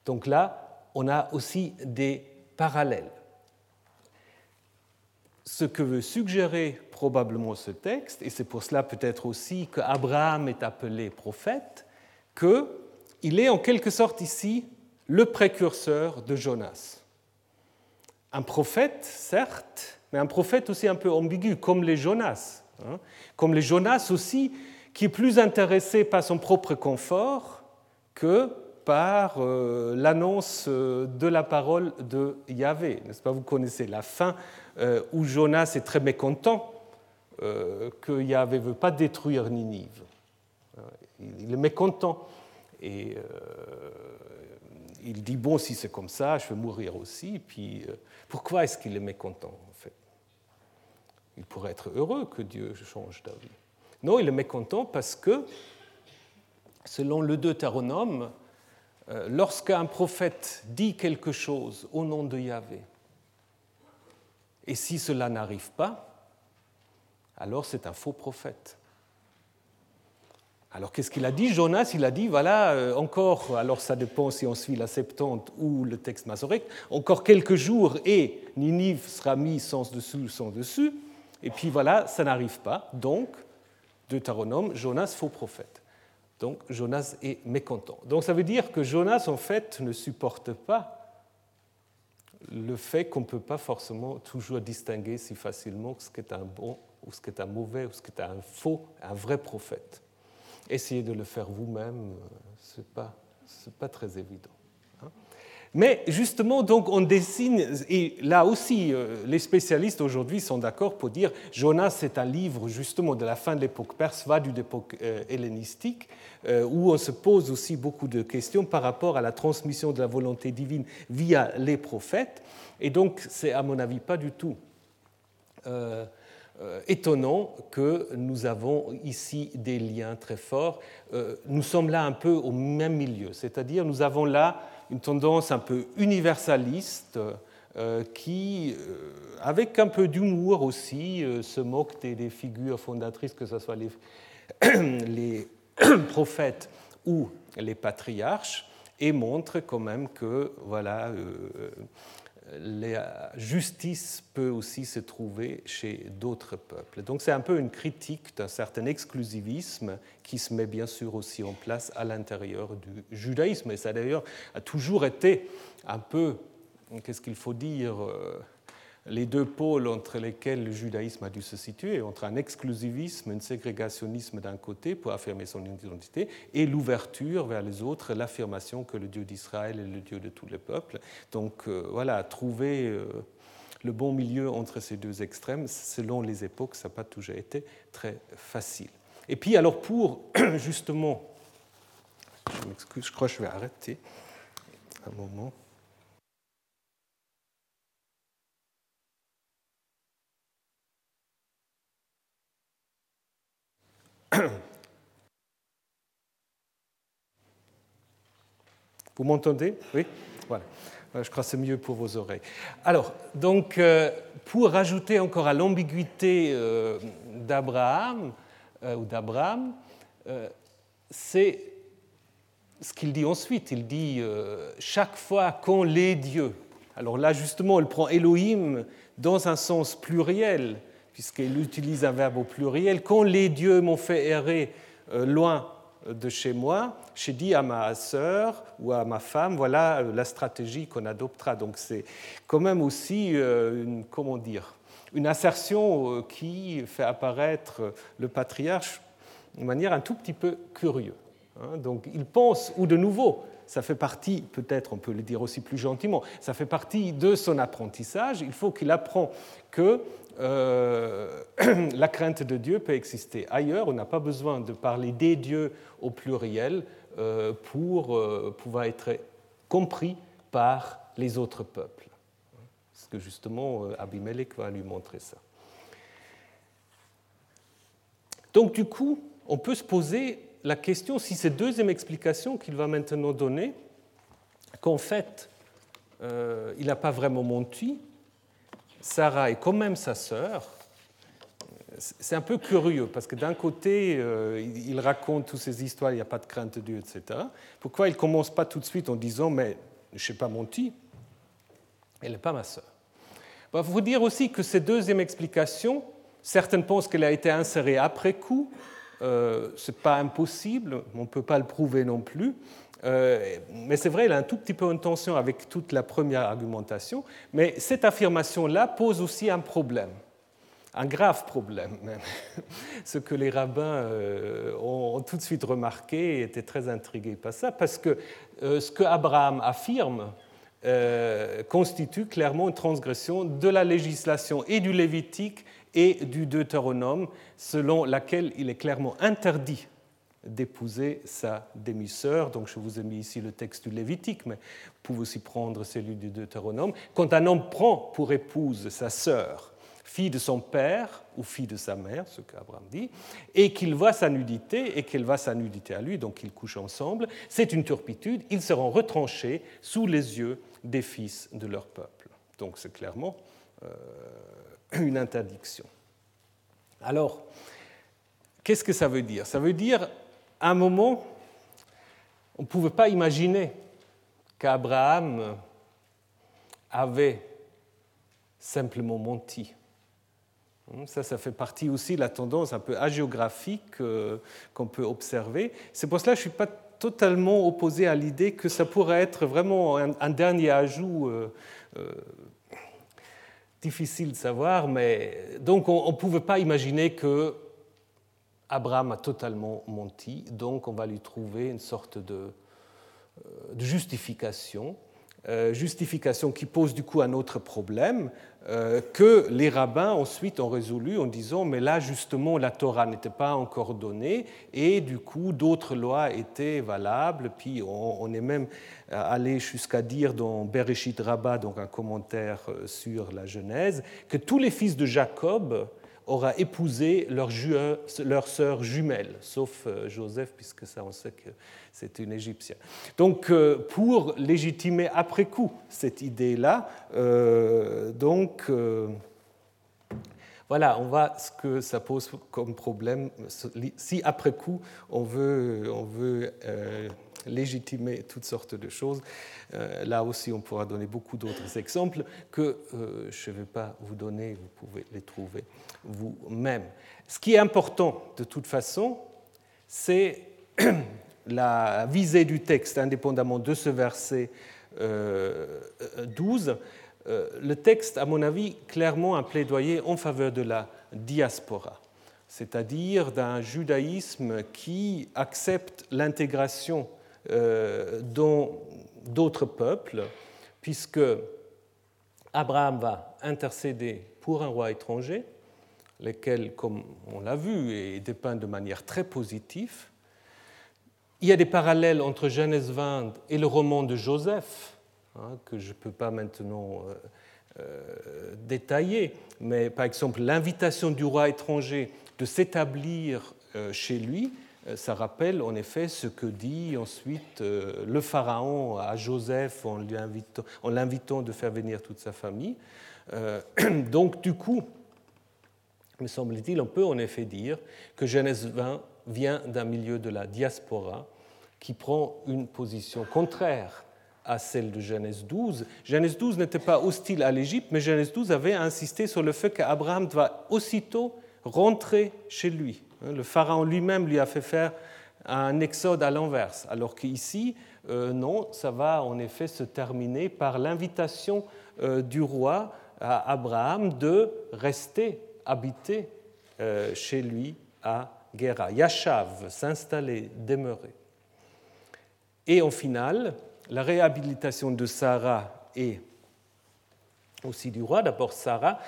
[SPEAKER 2] Donc là, on a aussi des parallèles. Ce que veut suggérer probablement ce texte, et c'est pour cela peut-être aussi qu'Abraham est appelé prophète, qu'il est en quelque sorte ici le précurseur de Jonas. Un prophète, certes, mais un prophète aussi un peu ambigu, comme les Jonas. Hein. Comme les Jonas aussi, qui est plus intéressé par son propre confort que par euh, l'annonce euh, de la parole de Yahvé. N'est-ce pas? Vous connaissez la fin euh, où Jonas est très mécontent que Yahvé ne veut pas détruire Ninive. Il est mécontent. Et il dit, bon, si c'est comme ça, je vais mourir aussi. Puis pourquoi est-ce qu'il est mécontent en fait? Il pourrait être heureux que Dieu change d'avis. Non, il est mécontent parce que, selon le Deutéronome, euh, lorsqu'un prophète dit quelque chose au nom de Yahvé, et si cela n'arrive pas, alors c'est un faux prophète. Alors qu'est-ce qu'il a dit? Jonas, il a dit, voilà, euh, encore, alors ça dépend si on suit la Septante ou le texte masoréque, encore quelques jours et Ninive sera mis sans dessus, sans dessus, et puis voilà, ça n'arrive pas, donc Deutéronome, Jonas, faux prophète. Donc Jonas est mécontent. Donc ça veut dire que Jonas, en fait, ne supporte pas le fait qu'on ne peut pas forcément toujours distinguer si facilement ce qui est un bon ou ce qui est un mauvais ou ce qui est un faux, un vrai prophète. Essayez de le faire vous-même, ce n'est pas, pas très évident. Mais justement, donc, on dessine, et là aussi, euh, les spécialistes aujourd'hui sont d'accord pour dire Jonas, c'est un livre justement de la fin de l'époque perse, va d'une époque euh, hellénistique, euh, où on se pose aussi beaucoup de questions par rapport à la transmission de la volonté divine via les prophètes. Et donc, c'est à mon avis pas du tout étonnant que nous avons ici des liens très forts. nous sommes là un peu au même milieu, c'est-à-dire nous avons là une tendance un peu universaliste euh, qui, euh, avec un peu d'humour aussi, euh, se moque des, figures fondatrices, que ce soit les, les prophètes ou les patriarches, et montre quand même que voilà, la justice peut aussi se trouver chez d'autres peuples. Donc c'est un peu une critique d'un certain exclusivisme qui se met bien sûr aussi en place à l'intérieur du judaïsme. Et ça d'ailleurs a toujours été un peu, qu'est-ce qu'il faut dire, euh, les deux pôles entre lesquels le judaïsme a dû se situer, entre un exclusivisme, un ségrégationnisme d'un côté pour affirmer son identité, et l'ouverture vers les autres, l'affirmation que le Dieu d'Israël est le Dieu de tous les peuples. Donc euh, voilà, trouver euh, le bon milieu entre ces deux extrêmes, selon les époques, ça n'a pas toujours été très facile. Et puis alors pour justement, je m'excuse, je crois que je vais arrêter un moment. Vous m'entendez? Oui? Voilà. Euh, je crois que c'est mieux pour vos oreilles. Alors, donc, euh, pour rajouter encore à l'ambiguïté euh, d'Abraham, ou d'Abraham, c'est ce qu'il dit ensuite. Il dit chaque fois qu'on les dieux. Alors là, justement, il prend Elohim dans un sens pluriel, puisqu'il utilise un verbe au pluriel. Quand les dieux m'ont fait errer euh, loin de chez moi, j'ai dit à ma sœur ou à ma femme, voilà euh, la stratégie qu'on adoptera. Donc c'est quand même aussi euh, une, comment dire, une assertion qui fait apparaître le patriarche de manière un tout petit peu curieuse. Hein. Donc il pense, ou de nouveau, ça fait partie, peut-être on peut le dire aussi plus gentiment, ça fait partie de son apprentissage. Il faut qu'il apprend que euh, la crainte de Dieu peut exister ailleurs. On n'a pas besoin de parler des dieux au pluriel euh, pour euh, pouvoir être compris par les autres peuples. Parce que justement, Abimelech va lui montrer ça. Donc du coup, on peut se poser la question si cette deuxième explication qu'il va maintenant donner, qu'en fait, il n'a pas vraiment menti, Sarah est quand même sa sœur, c'est un peu curieux, parce que d'un côté, euh, il raconte toutes ces histoires, il n'y a pas de crainte de Dieu, etc. Pourquoi il ne commence pas tout de suite en disant, mais je ne sais pas menti, elle n'est pas ma sœur Il faut dire aussi que cette deuxième explication, certaines pensent qu'elle a été insérée après coup, euh, ce n'est pas impossible, on ne peut pas le prouver non plus. Euh, mais c'est vrai, il a un tout petit peu une tension avec toute la première argumentation. Mais cette affirmation-là pose aussi un problème, un grave problème même. Ce que les rabbins euh, ont, tout de suite remarqué et étaient très intrigués par ça, parce que ce que Abraham affirme constitue clairement une transgression de la législation et du Lévitique et du Deutéronome, selon laquelle il est clairement interdit d'épouser sa demi-sœur. Donc je vous ai mis ici le texte du Lévitique, mais vous pouvez aussi prendre celui du Deutéronome. Quand un homme prend pour épouse sa sœur, fille de son père ou fille de sa mère, ce qu'Abraham dit, et qu'il voit sa nudité et qu'elle voit sa nudité à lui, donc ils couchent ensemble, c'est une turpitude, ils seront retranchés sous les yeux des fils de leur peuple. Donc c'est clairement euh, une interdiction. Alors, qu'est-ce que ça veut dire? Ça veut dire à un moment, on ne pouvait pas imaginer qu'Abraham avait simplement menti. Ça, ça fait partie aussi de la tendance un peu agéographique euh, qu'on peut observer. C'est pour cela que je ne suis pas totalement opposé à l'idée que ça pourrait être vraiment un, dernier ajout euh, euh, difficile de savoir, mais donc on ne pouvait pas imaginer que Abraham a totalement menti, donc on va lui trouver une sorte de, euh, justification, euh, justification qui pose du coup un autre problème que les rabbins ensuite ont résolu en disant mais là justement la Torah n'était pas encore donnée et du coup d'autres lois étaient valables, puis on, est même allé jusqu'à dire dans Bereshit Rabbah, donc un commentaire sur la Genèse, que tous les fils de Jacob aura épousé leur, leur sœur jumelle, sauf euh, Joseph, puisque ça on sait que c'est une Égyptienne. Donc euh, pour légitimer après coup cette idée-là, euh, donc voilà, on voit ce que ça pose comme problème si après coup on veut, on veut légitimer toutes sortes de choses. Euh, là aussi, on pourra donner beaucoup d'autres exemples que euh, je ne vais pas vous donner, vous pouvez les trouver vous-même. Ce qui est important, de toute façon, c'est la visée du texte, indépendamment de ce verset 12. Euh, le texte, à mon avis, clairement un plaidoyer en faveur de la diaspora c'est-à-dire d'un judaïsme qui accepte l'intégration euh, dans d'autres peuples, puisque Abraham va intercéder pour un roi étranger, lequel, comme on l'a vu, est dépeint de manière très positive. Il y a des parallèles entre Genèse 20 et le roman de Joseph, hein, que je ne peux pas maintenant euh, euh, détailler, mais par exemple l'invitation du roi étranger de s'établir chez lui ça rappelle en effet ce que dit ensuite euh, le Pharaon à Joseph en l'invitant de faire venir toute sa famille. Euh, donc du coup, me semble-t-il, on peut en effet dire que Genèse 20 vient d'un milieu de la diaspora qui prend une position contraire à celle de Genèse 12. Genèse 12 n'était pas hostile à l'Égypte, mais Genèse 12 avait insisté sur le fait qu'Abraham doit aussitôt rentrer chez lui. Hein, le pharaon lui-même lui a fait faire un exode à l'inverse, alors qu'ici, euh, non, ça va en effet se terminer par l'invitation euh, du roi à Abraham de rester habiter euh, chez lui à Guéra. Yashav, s'installer, demeurer. Et en final, la réhabilitation de Sarah et aussi du roi, d'abord Sarah,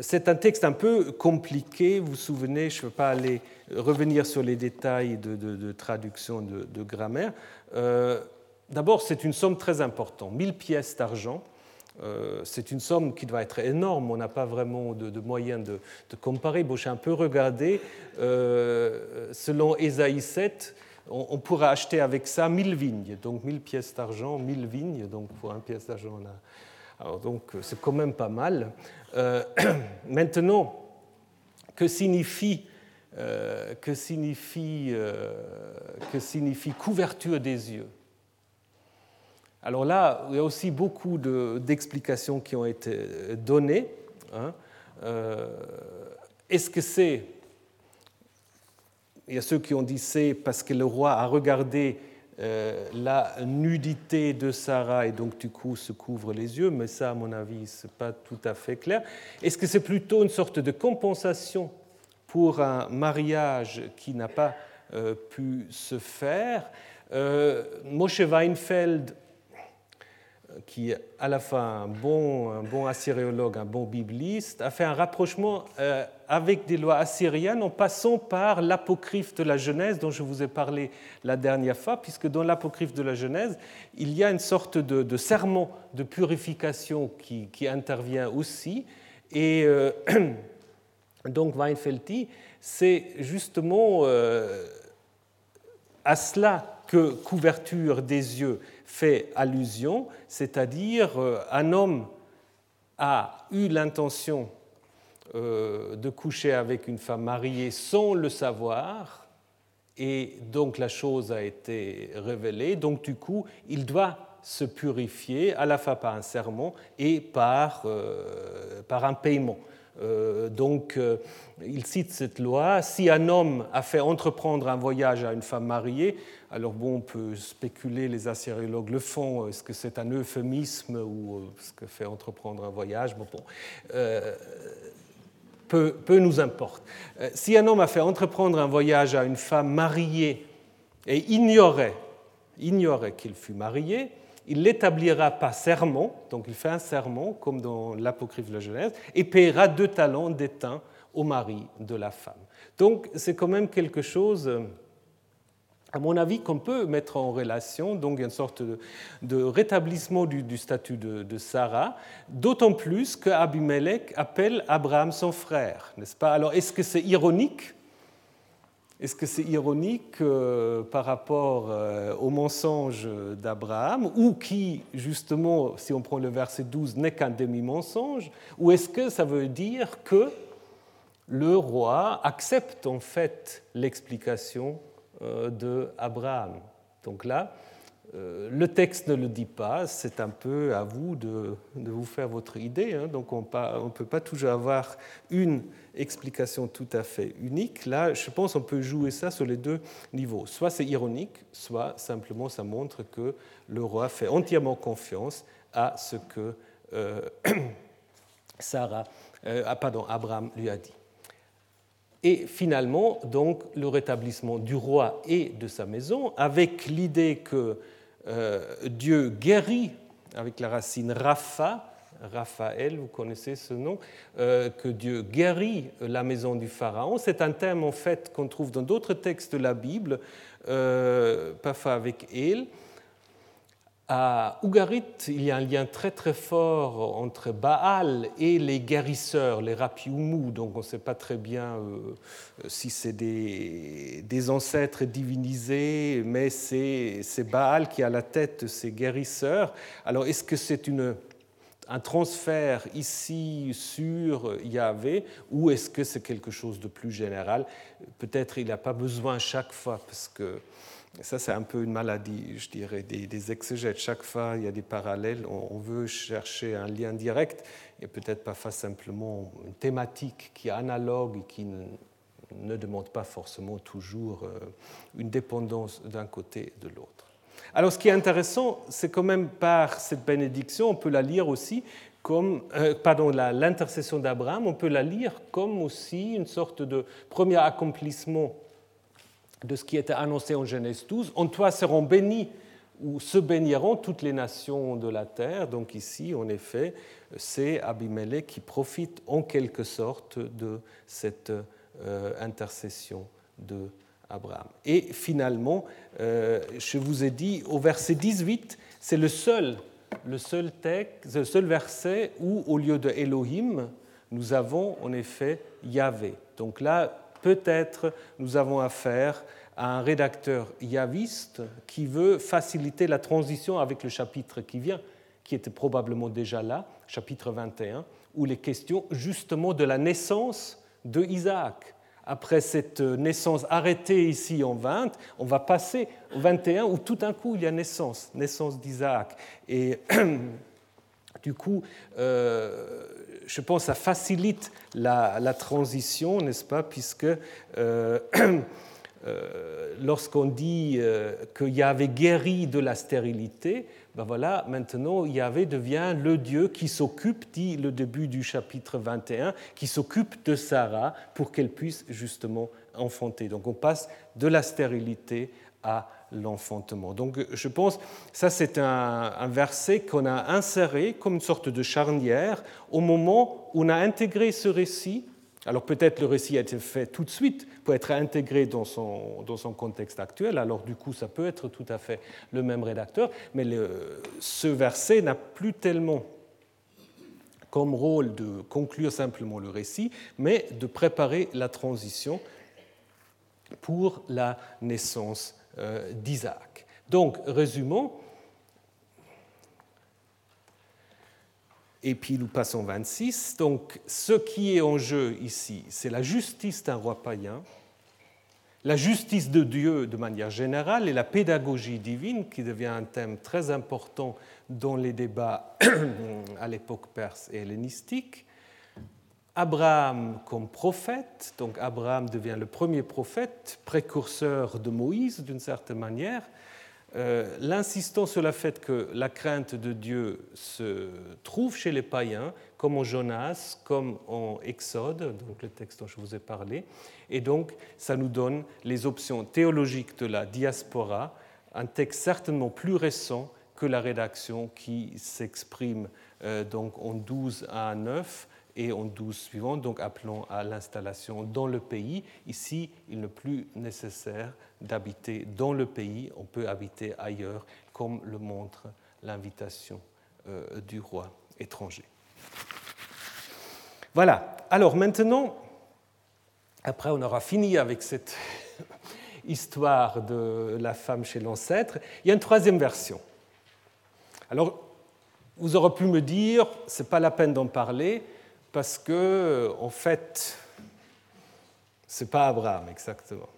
[SPEAKER 2] c'est un texte un peu compliqué, vous vous souvenez, je ne veux pas aller revenir sur les détails de, traduction de, grammaire. Euh, d'abord, c'est une somme très importante, 1000 pièces d'argent. Euh, c'est une somme qui doit être énorme, on n'a pas vraiment de, moyens de, comparer. Bon, j'ai un peu regardé, euh, selon Ésaïe 7, on, pourrait acheter avec ça 1000 vignes, donc 1000 pièces d'argent, 1000 vignes, donc pour un pièce d'argent, on a alors donc c'est quand même pas mal. Euh, maintenant, que signifie, que signifie, que signifie couverture des yeux? Alors là, il y a aussi beaucoup d'explications qui ont été données. Hein. Est-ce que c'est il y a ceux qui ont dit c'est parce que le roi a regardé euh, la nudité de Sarah et donc du coup se couvre les yeux, mais ça, à mon avis, ce n'est pas tout à fait clair. Est-ce que c'est plutôt une sorte de compensation pour un mariage qui n'a pas euh, pu se faire? Euh, Moshe Weinfeld qui est à la fois un bon, un bon assyriologue, un bon bibliste, a fait un rapprochement euh, avec des lois assyriennes en passant par l'apocryphe de la Genèse dont je vous ai parlé la dernière fois, puisque dans l'apocryphe de la Genèse, il y a une sorte de, serment de purification qui, intervient aussi. Et euh, donc Weinfelti, c'est justement euh, à cela que couverture des yeux fait allusion, c'est-à-dire euh, un homme a eu l'intention euh, de coucher avec une femme mariée sans le savoir, et donc la chose a été révélée, donc du coup, il doit se purifier à la fois par un serment et par, euh, par un paiement. donc, il cite cette loi. Si un homme a fait entreprendre un voyage à une femme mariée, alors bon, on peut spéculer, les assyriologues le font, est-ce que c'est un euphémisme ou euh, ce que fait entreprendre un voyage? Bon, euh, peu, nous importe. Euh, si un homme a fait entreprendre un voyage à une femme mariée et ignorait, ignorait qu'il fut marié, il l'établira par serment, donc il fait un serment, comme dans l'Apocryphe de la Genèse, et paiera deux talents d'étain au mari de la femme. Donc c'est quand même quelque chose à mon avis, qu'on peut mettre en relation, donc une sorte de, rétablissement du, statut de, Sarah, d'autant plus qu'Abimelech appelle Abraham son frère, n'est-ce pas? Alors, est-ce que c'est ironique? Est-ce que c'est ironique euh, par rapport euh, au mensonge d'Abraham, ou qui, justement, si on prend le verset 12, n'est qu'un demi-mensonge? Ou est-ce que ça veut dire que le roi accepte en fait l'explication de Abraham. Donc là, euh, le texte ne le dit pas, c'est un peu à vous de, vous faire votre idée. Hein. Donc on ne peut pas toujours avoir une explication tout à fait unique. Là, je pense qu'on peut jouer ça sur les deux niveaux. Soit c'est ironique, soit simplement ça montre que le roi fait entièrement confiance à ce que euh, Sarah, ah, pardon, Abraham lui a dit. Et finalement, donc, le rétablissement du roi et de sa maison, avec l'idée que euh, Dieu guérit, avec la racine Rapha, Raphaël, vous connaissez ce nom, euh, que Dieu guérit la maison du Pharaon. C'est un thème en fait qu'on trouve dans d'autres textes de la Bible, euh, avec El, à Ougarit, il y a un lien très très fort entre Baal et les guérisseurs, les Rapiumu, donc on ne sait pas très bien euh, si c'est des, des, ancêtres divinisés, mais c'est Baal qui a la tête de ces guérisseurs. Alors est-ce que c'est une, un transfert ici sur Yahvé ou est-ce que c'est quelque chose de plus général? Peut-être il n'a pas besoin chaque fois parce que ça, c'est un peu une maladie, je dirais, des, exégètes. Chaque fois, il y a des parallèles. On, veut chercher un lien direct et peut-être pas simplement une thématique qui est analogue et qui ne, demande pas forcément toujours euh, une dépendance d'un côté et de l'autre. Alors, ce qui est intéressant, c'est quand même par cette bénédiction, on peut la lire aussi comme, euh, pardon, l'intercession d'Abraham, on peut la lire comme aussi une sorte de premier accomplissement de ce qui était annoncé en Genèse 12. En toi seront bénis ou se béniront toutes les nations de la terre. Donc ici, en effet, c'est Abimelech qui profite en quelque sorte de cette euh, intercession de Abraham. Et finalement, euh, je vous ai dit, au verset 18, c'est le seul, le seul texte, le seul verset où, au lieu de Elohim, nous avons en effet Yahvé. Donc là, peut-être nous avons affaire à un rédacteur yaviste qui veut faciliter la transition avec le chapitre qui vient, qui était probablement déjà là, chapitre 21, où les questions justement de la naissance de Isaac. Après cette naissance arrêtée ici en 20, on va passer au 21 où tout d'un coup il y a naissance, naissance d'Isaac. Et du coup, euh, je pense que ça facilite la, transition, n'est-ce pas, puisque euh, euh, lorsqu'on dit euh, que Yahvé guérit de la stérilité, ben voilà, maintenant Yahvé devient le Dieu qui s'occupe, dit le début du chapitre 21, qui s'occupe de Sarah pour qu'elle puisse justement enfanter. Donc on passe de la stérilité à l'enfantement. Donc je pense, ça c'est un, verset qu'on a inséré comme une sorte de charnière au moment où on a intégré ce récit. Alors peut-être le récit a été fait tout de suite pour être intégré dans son, dans son contexte actuel, alors du coup ça peut être tout à fait le même rédacteur, mais ce verset n'a plus tellement comme rôle de conclure simplement le récit, mais de préparer la transition pour la naissance d'Isaac. Donc, résumons. Et puis nous passons 26. Donc, ce qui est en jeu ici, c'est la justice d'un roi païen, la justice de Dieu de manière générale et la pédagogie divine, qui devient un thème très important dans les débats à l'époque perse et hellénistique. Abraham comme prophète, donc Abraham devient le premier prophète, précurseur de Moïse d'une certaine manière. Euh, l'insistance sur le fait que la crainte de Dieu se trouve chez les païens, comme en Jonas, comme en Exode, donc le texte dont je vous ai parlé, et donc ça nous donne les options théologiques de la diaspora, un texte certainement plus récent que la rédaction qui s'exprime euh, donc en 12 à 9 et en 12 suivantes, donc appelons à l'installation dans le pays. Ici, il n'est plus nécessaire d'habiter dans le pays, on peut habiter ailleurs, comme le montre l'invitation euh, du roi étranger. Voilà, alors maintenant, après on aura fini avec cette histoire de la femme chez l'ancêtre, il y a une troisième version. Alors, vous aurez pu me dire, ce n'est pas la peine d'en parler, parce que, en fait, ce n'est pas Abraham exactement.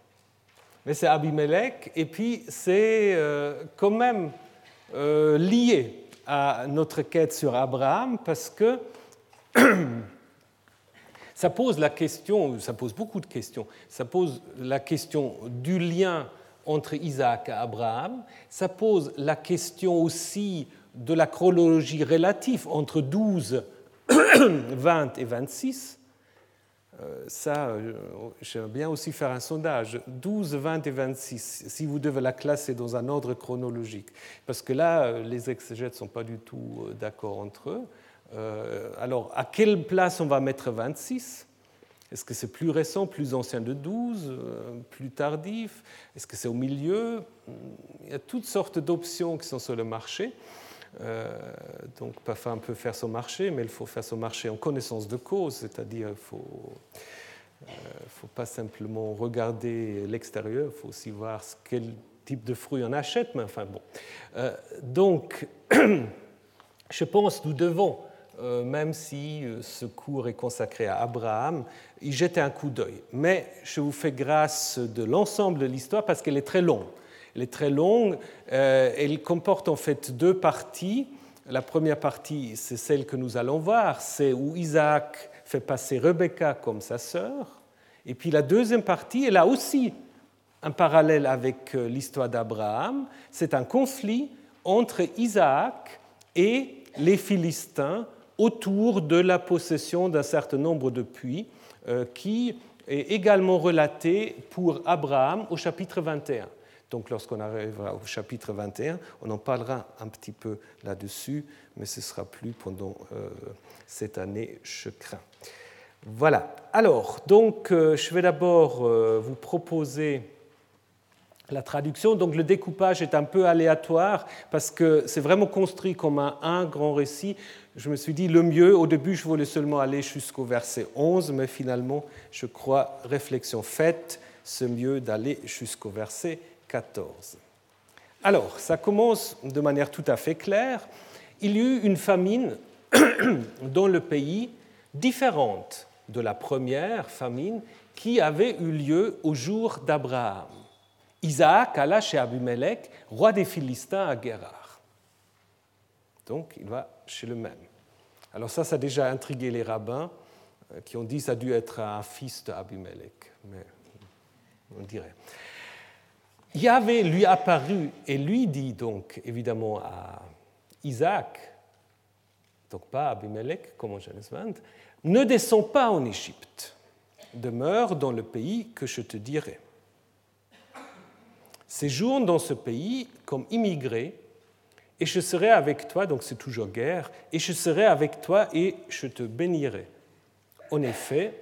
[SPEAKER 2] Mais c'est Abimelech, et puis c'est euh, quand même euh, lié à notre quête sur Abraham, parce que ça pose la question, ça pose beaucoup de questions, ça pose la question du lien entre Isaac et Abraham, ça pose la question aussi de la chronologie relative entre 12 20 et 26, euh, ça, euh, j'aimerais bien aussi faire un sondage. 12, 20 et 26, si vous devez la classer dans un ordre chronologique. Parce que là, euh, les exégètes ne sont pas du tout d'accord entre eux. alors, à quelle place on va mettre 26 Est-ce que c'est plus récent, plus ancien de 12, plus tardif? Est-ce que c'est au milieu? Il y a toutes sortes d'options qui sont sur le marché. Euh, donc parfois on peut faire son marché, mais il faut faire son marché en connaissance de cause, c'est-à-dire il ne faut, euh, faut, pas simplement regarder l'extérieur, il faut aussi voir quel type de fruits on achète, mais enfin bon. Euh, donc je pense nous devons, même si ce cours est consacré à Abraham, y jeter un coup d'œil. Mais je vous fais grâce de l'ensemble de l'histoire parce qu'elle est très longue. Elle est très longue. Euh, elle comporte en fait deux parties. La première partie, c'est celle que nous allons voir, c'est où Isaac fait passer Rebecca comme sa sœur. Et puis la deuxième partie, elle a aussi un parallèle avec euh, l'histoire d'Abraham. C'est un conflit entre Isaac et les Philistins autour de la possession d'un certain nombre de puits euh, qui est également relaté pour Abraham au chapitre 21. Donc lorsqu'on arrivera au chapitre 21, on en parlera un petit peu là-dessus, mais ce sera plus pendant euh, cette année, je crains. Voilà. Alors, donc, euh, je vais d'abord euh, vous proposer la traduction. Donc, le découpage est un peu aléatoire parce que c'est vraiment construit comme un, un, grand récit. Je me suis dit, le mieux, au début, je voulais seulement aller jusqu'au verset 11, mais finalement, je crois, réflexion faite, c'est mieux d'aller jusqu'au verset 14. Alors, ça commence de manière tout à fait claire. Il y eut une famine dans le pays différente de la première famine qui avait eu lieu au jour d'Abraham. Isaac alla chez Abimelech, roi des Philistins à Guérard. Donc il va chez le même. Alors ça, ça a déjà intrigué les rabbins euh, qui ont dit que ça a dû être un fils d'Abimelech, mais on dirait. Yahvé lui apparut et lui dit donc évidemment à Isaac, donc pas à Abimelech comme en Genèse 20, ne descends pas en Égypte, demeure dans le pays que je te dirai. Séjourne dans ce pays comme immigré, et je serai avec toi, donc c'est toujours guerre, et je serai avec toi et je te bénirai. En effet,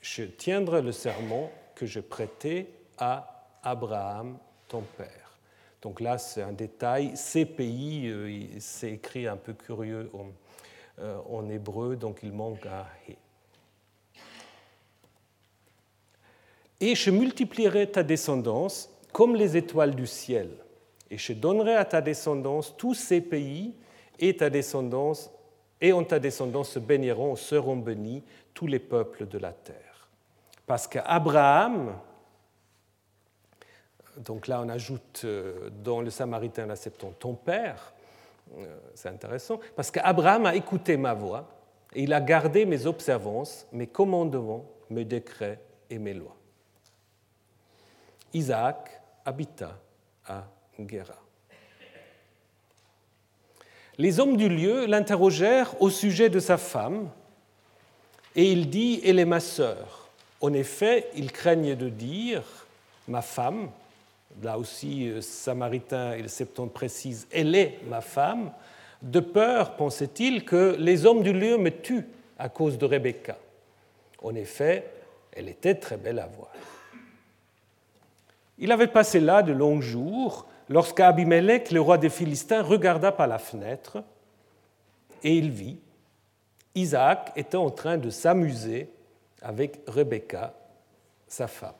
[SPEAKER 2] je tiendrai le serment que je prêtais à Abraham, père. Donc là, c'est un détail. Ces pays, euh, c'est écrit un peu curieux euh, en, hébreu, donc il manque un hé. Et je multiplierai ta descendance comme les étoiles du ciel. Et je donnerai à ta descendance tous ces pays, et ta descendance et en ta descendance se béniront, seront bénis tous les peuples de la terre. Parce qu'Abraham, donc là on ajoute euh, dans le Samaritain la Septante ton père, euh, c'est intéressant, parce qu'Abraham a écouté ma voix et il a gardé mes observances, mes commandements, mes décrets et mes lois. Isaac habita à Guéra. Les hommes du lieu l'interrogèrent au sujet de sa femme, et il dit Elle est ma sœur. En effet, ils craignent de dire Ma femme, là aussi, euh, Samaritain et le Septante précise Elle est ma femme, de peur, pensait-il, que les hommes du lieu me tuent à cause de Rebecca. En effet, elle était très belle à voir. Il avait passé là de longs jours lorsqu'Abimelech, le roi des Philistins, regarda par la fenêtre et il vit Isaac était en train de s'amuser avec Rebecca, sa femme.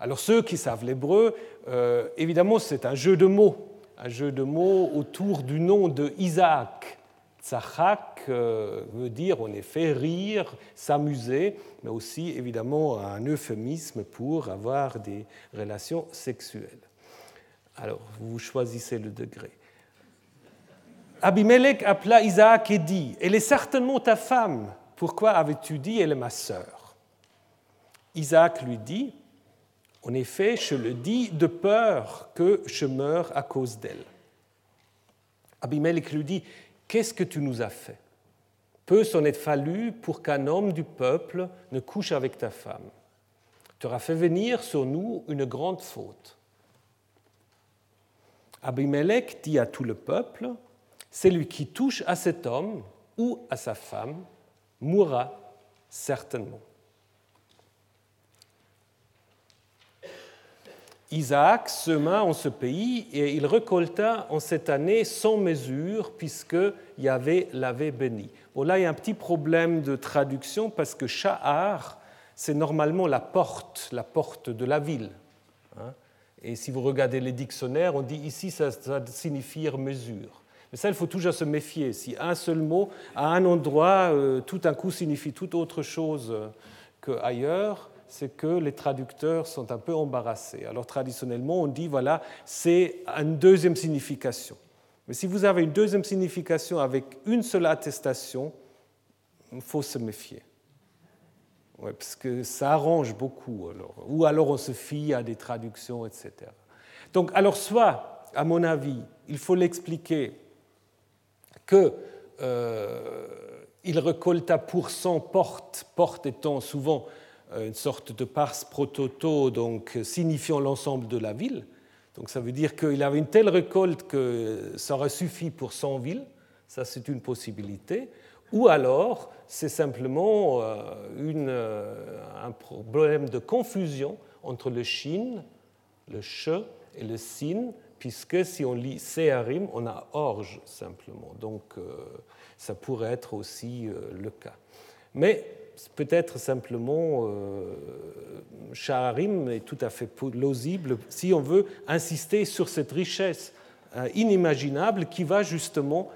[SPEAKER 2] Alors ceux qui savent l'hébreu, euh, évidemment c'est un jeu de mots, un jeu de mots autour du nom de Isaac. Tzachak euh, veut dire en effet rire, s'amuser, mais aussi évidemment un euphémisme pour avoir des relations sexuelles. Alors, vous choisissez le degré. Abimelech appela Isaac et dit Elle est certainement ta femme. Pourquoi avais-tu dit Elle est ma sœur? Isaac lui dit En effet, je le dis de peur que je meure à cause d'elle. Abimelech lui dit Qu'est-ce que tu nous as fait? Peu s'en est fallu pour qu'un homme du peuple ne couche avec ta femme. Tu auras fait venir sur nous une grande faute. Abimelech dit à tout le peuple, celui qui touche à cet homme ou à sa femme mourra certainement. Isaac sema en ce pays et il récolta en cette année sans mesure puisque Yahvé l'avait béni. Bon, là, il y a un petit problème de traduction parce que Sha'ar, c'est normalement la porte, la porte de la ville. Hein. Et si vous regardez les dictionnaires, on dit ici ça, ça signifie mesure. Mais ça, il faut toujours se méfier. Si un seul mot à un endroit euh, tout un coup signifie tout autre chose qu'ailleurs, c'est que les traducteurs sont un peu embarrassés. Alors traditionnellement, on dit, voilà, c'est une deuxième signification. Mais si vous avez une deuxième signification avec une seule attestation, il faut se méfier. Parce que ça arrange beaucoup. Alors. Ou alors on se fie à des traductions, etc. Donc, alors, soit, à mon avis, il faut l'expliquer qu'il euh, récolta pour son porte, porte étant souvent une sorte de pars prototo, donc signifiant l'ensemble de la ville. Donc ça veut dire qu'il avait une telle récolte que ça aurait suffi pour 100 villes, ça c'est une possibilité. Ou alors c'est simplement euh, euh, un problème de confusion entre le shin, le che et le sin, puisque si on lit Seharim, on a orge simplement. Donc euh, ça pourrait être aussi le cas. Mais peut-être simplement Shaharim est tout à fait plausible si on veut insister sur cette richesse inimaginable qui va justement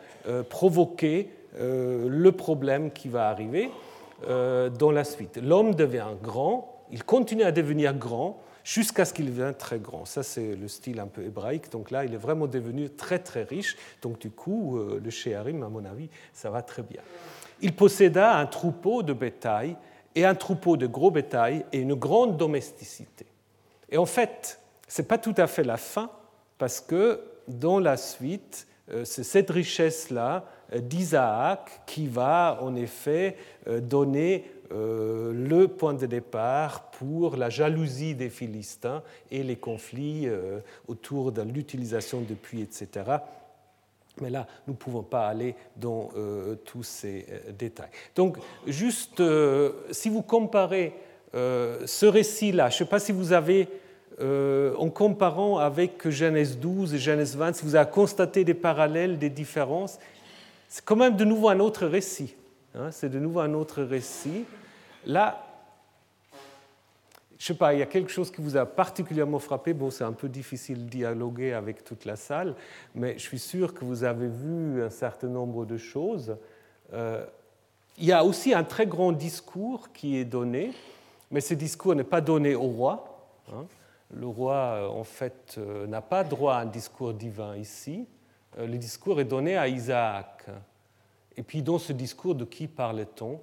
[SPEAKER 2] provoquer euh, le problème qui va arriver. euh, dans la suite. L'homme devient grand, il continue à devenir grand jusqu'à ce qu'il devienne très grand. Ça, c'est le style un peu hébraïque. Donc là, il est vraiment devenu très, très riche. Donc du coup, euh, le Shéharim, à mon avis, ça va très bien. Il posséda un troupeau de bétail et un troupeau de gros bétail et une grande domesticité. Et en fait, ce n'est pas tout à fait la fin, parce que dans la suite, euh, c'est cette richesse-là euh, d'Isaac qui va en effet euh, donner le point de départ pour la jalousie des Philistins et les conflits autour de l'utilisation de puits, etc. Mais là, nous ne pouvons pas aller dans tous ces détails. Donc, juste, si vous comparez ce récit-là, je ne sais pas si vous avez euh, en comparant avec Genèse 12 et Genèse 20, si vous avez constaté des parallèles, des différences, c'est quand même de nouveau un autre récit. Hein, c'est de nouveau un autre récit. Là, je sais pas, il y a quelque chose qui vous a particulièrement frappé. Bon, c'est un peu difficile de dialoguer avec toute la salle, mais je suis sûr que vous avez vu un certain nombre de choses. Euh, il y a aussi un très grand discours qui est donné, mais ce discours n'est pas donné au roi. Hein le roi, euh, en fait, euh, n'a pas droit à un discours divin ici. Le discours est donné à Isaac. Et puis, dans ce discours, de qui parle-t-on?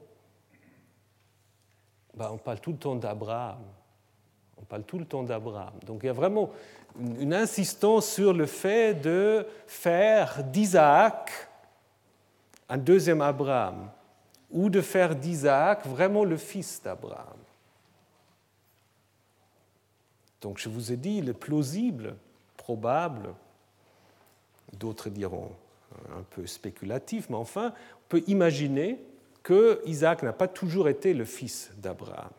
[SPEAKER 2] Ben, On parle tout le temps d'Abraham. On parle tout le temps d'Abraham. Donc, il y a vraiment une insistance sur le fait de faire d'Isaac un deuxième Abraham, ou de faire d'Isaac vraiment le fils d'Abraham. Donc je vous ai dit, est plausible, probable, d'autres diront un peu spéculatif, mais enfin, on peut imaginer que Isaac n'a pas toujours été le fils d'Abraham.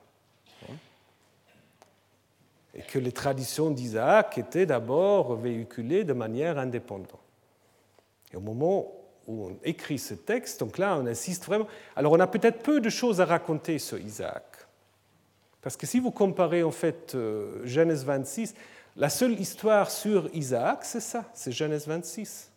[SPEAKER 2] Et que les traditions d'Isaac étaient d'abord véhiculées de manière indépendante. Et au moment où on écrit ce texte, donc là, on insiste vraiment. Alors, on a peut-être peu de choses à raconter sur Isaac. Parce que si vous comparez en fait euh, Genèse 26, la seule histoire sur Isaac, c'est ça, c'est Genèse 26.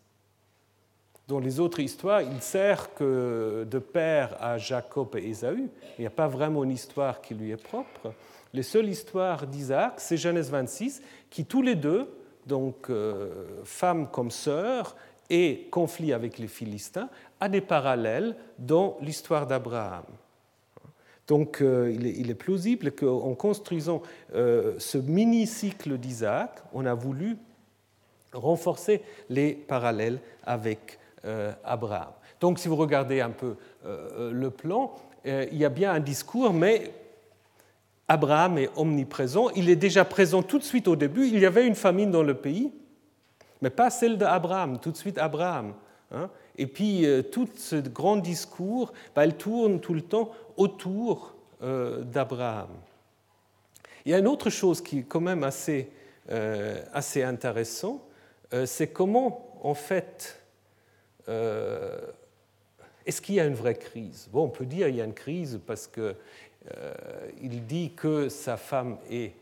[SPEAKER 2] Dans les autres histoires, il sert que de père à Jacob et Ésaü. Il n'y a pas vraiment une histoire qui lui est propre. Les seules histoires d'Isaac, c'est Genèse 26, qui tous les deux, donc euh, femme comme sœur et conflit avec les Philistins, a des parallèles dans l'histoire d'Abraham. Donc euh, il, est, plausible qu'en construisant euh, ce mini-cycle d'Isaac, on a voulu renforcer les parallèles avec Abraham. Donc si vous regardez un peu le plan, il y a bien un discours, mais Abraham est omniprésent. Il est déjà présent tout de suite au début. Il y avait une famine dans le pays, mais pas celle d'Abraham, tout de suite Abraham. Hein. Et puis tout ce grand discours, bah, elle tourne tout le temps autour euh, d'Abraham. Il y a une autre chose qui est quand même assez, euh, assez intéressant, euh, c'est comment, en fait, est-ce qu'il y a une vraie crise? Bon, on peut dire qu'il y a une crise parce qu'il il dit que sa femme est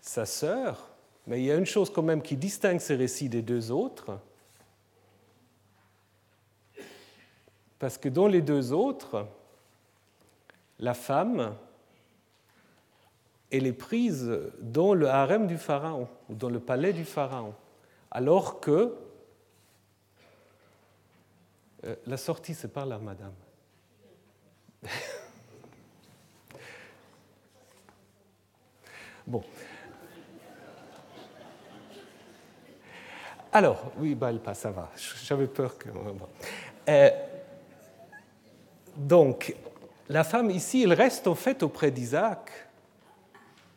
[SPEAKER 2] sa sœur, mais il y a une chose quand même qui distingue ces récits des deux autres, parce que dans les deux autres, la femme, elle est prise dans le harem du pharaon, ou dans le palais du pharaon, alors que euh, la sortie, c'est par là, madame. Bon. Alors, oui, bah, elle passe, ça va. J'avais peur que. Euh, donc, la femme ici, elle reste en fait auprès d'Isaac.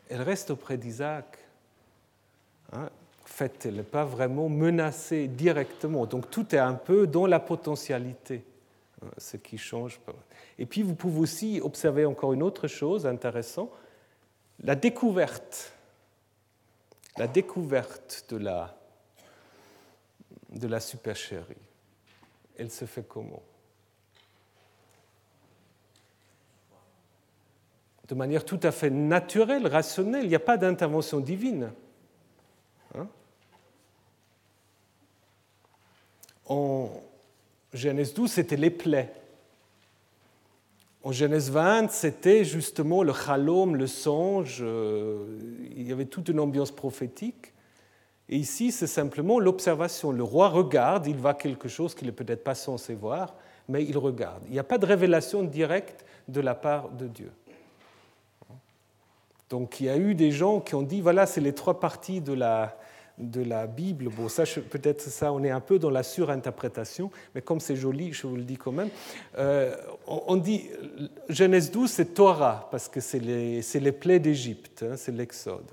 [SPEAKER 2] Elle reste auprès d'Isaac. Hein? en fait, elle n'est pas vraiment menacée directement. Donc tout est un peu dans la potentialité, hein, ce qui change. Et puis vous pouvez aussi observer encore une autre chose intéressante, la découverte. La découverte de la, de la supercherie. Elle se fait comment? De manière tout à fait naturelle, rationnelle. Il n'y a pas d'intervention divine. Hein? en Genèse 12, c'était les plaies. En Genèse 20, c'était justement le chalom, le songe, il y avait toute une ambiance prophétique. Et ici, c'est simplement l'observation. Le roi regarde, il voit quelque chose qu'il n'est peut-être pas censé voir, mais il regarde. Il n'y a pas de révélation directe de la part de Dieu. Donc il y a eu des gens qui ont dit, voilà, c'est les trois parties de la, de la Bible. Bon, ça, peut-être ça, on est un peu dans la surinterprétation, mais comme c'est joli, je vous le dis quand même. Euh, on dit, Genèse 12, c'est Torah, parce que c'est les, les plaies d'Égypte, hein, c'est l'Exode.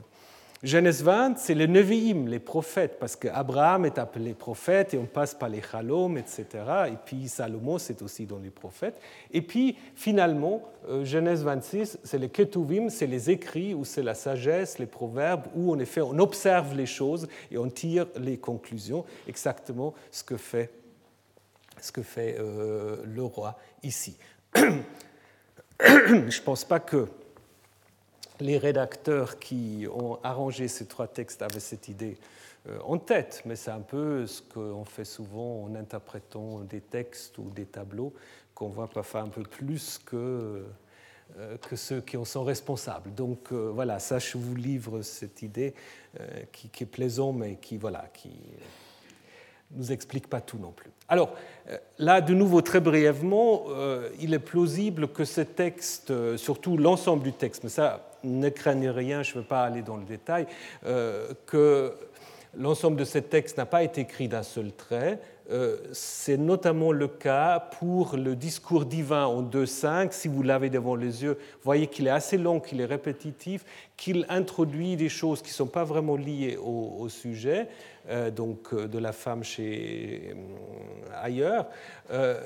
[SPEAKER 2] Genèse 20, c'est les Nevi'im, les prophètes, parce qu'Abraham est appelé prophète et on passe par les Chalom, etc. Et puis Salomon, c'est aussi dans les prophètes. Et puis finalement, euh, Genèse 26, c'est les Ketuvim, c'est les écrits, ou c'est la sagesse, les proverbes, où en effet on observe les choses et on tire les conclusions, exactement ce que fait, ce que fait euh, le roi ici. Je ne pense pas que les rédacteurs qui ont arrangé ces trois textes avaient cette idée euh, en tête, mais c'est un peu ce qu'on fait souvent en interprétant des textes ou des tableaux, qu'on voit parfois un peu plus que, euh, ceux qui en sont responsables. Donc euh, voilà, ça, je vous livre cette idée qui, qui, est plaisante, mais qui, voilà, qui nous explique pas tout non plus. Alors là, de nouveau, très brièvement, il est plausible que ce texte, surtout l'ensemble du texte, mais ça, ne craignez rien, je ne veux pas aller dans le détail, euh, que l'ensemble de ces textes n'a pas été écrit d'un seul trait. Euh, c'est notamment le cas pour le discours divin en 2.5. Si vous l'avez devant les yeux, voyez qu'il est assez long, qu'il est répétitif, qu'il introduit des choses qui ne sont pas vraiment liées au, sujet, euh, donc de la femme chez ailleurs.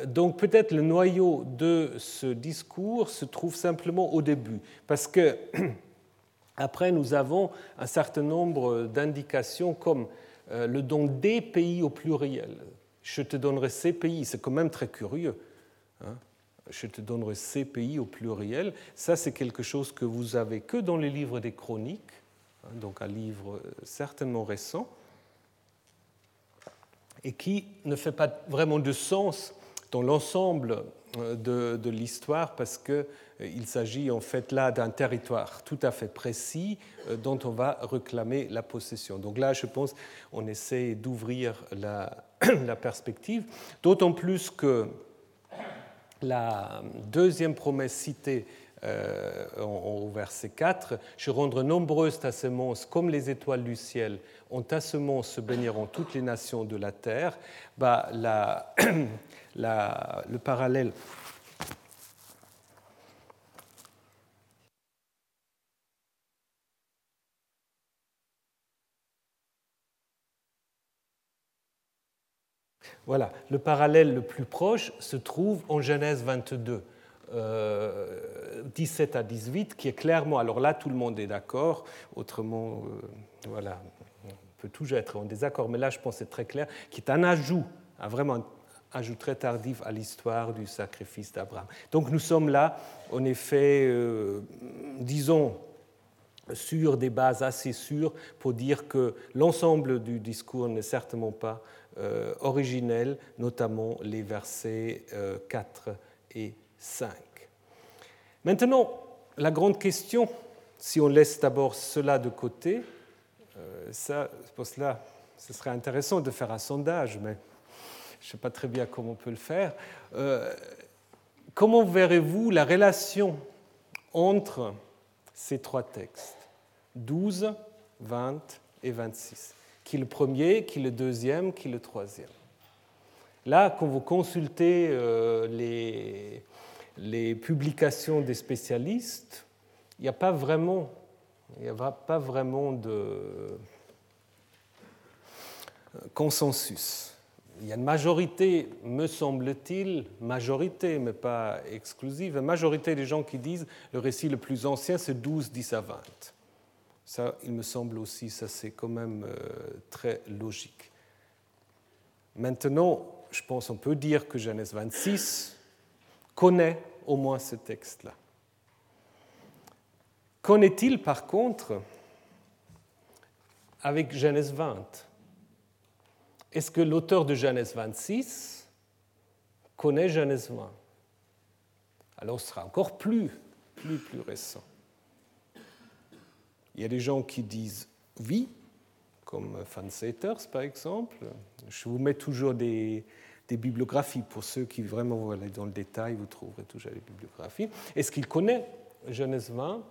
[SPEAKER 2] donc peut-être le noyau de ce discours se trouve simplement au début, parce que Après, nous avons un certain nombre d'indications comme euh, le don des pays au pluriel. Je te donnerai ces pays, c'est quand même très curieux. Hein. je te donnerai ces pays au pluriel. Ça, c'est quelque chose que vous avez que dans les livres des chroniques, hein, donc un livre certainement récent, et qui ne fait pas vraiment de sens dans l'ensemble euh, de, de l'histoire parce que il s'agit en fait là d'un territoire tout à fait précis euh, dont on va réclamer la possession. Donc là, je pense, on essaie d'ouvrir la, perspective, d'autant plus que la deuxième promesse citée euh, au verset 4, je rendre nombreuses ta semence comme les étoiles du ciel, en ta semence se baigneront toutes les nations de la terre, bah, le parallèle Voilà, le parallèle le plus proche se trouve en Genèse 22, 17 euh, à 18, qui est clairement, alors là tout le monde est d'accord, autrement, euh, voilà, on peut toujours être en désaccord, mais là je pense que c'est très clair, qui est un ajout, un vraiment un ajout très tardif à l'histoire du sacrifice d'Abraham. Donc nous sommes là, en effet, euh, disons, sur des bases assez sûres pour dire que l'ensemble du discours n'est certainement pas euh, originel, notamment les versets 4 euh, et 5. Maintenant, la grande question, si on laisse d'abord cela de côté, euh, ça, pour cela, ce serait intéressant de faire un sondage, mais je ne sais pas très bien comment on peut le faire. comment verrez-vous la relation entre ces trois textes 12, 20 et 26 qui est le premier, qui est le deuxième, qui est le troisième. Là, quand vous consultez euh, les, publications des spécialistes, il n'y a pas vraiment, il a pas vraiment de euh, consensus. Il y a une majorité, me semble-t-il, majorité, mais pas exclusive, une majorité des gens qui disent le récit le plus ancien, c'est 12, 10 à 20. Ça, il me semble aussi, ça c'est quand même euh, très logique. Maintenant, je pense qu'on peut dire que Genèse 26 connaît au moins ce texte-là. Connaît-il par contre avec Genèse 20 Est-ce que l'auteur de Genèse 26 connaît Genèse 20 alors ce sera encore plus, plus, plus récent. Il y a des gens qui disent oui, comme Van Seters par exemple. Je vous mets toujours des, bibliographies. Pour ceux qui vraiment vont aller dans le détail, vous trouverez toujours les bibliographies. Est-ce qu'il connaît Genèse 20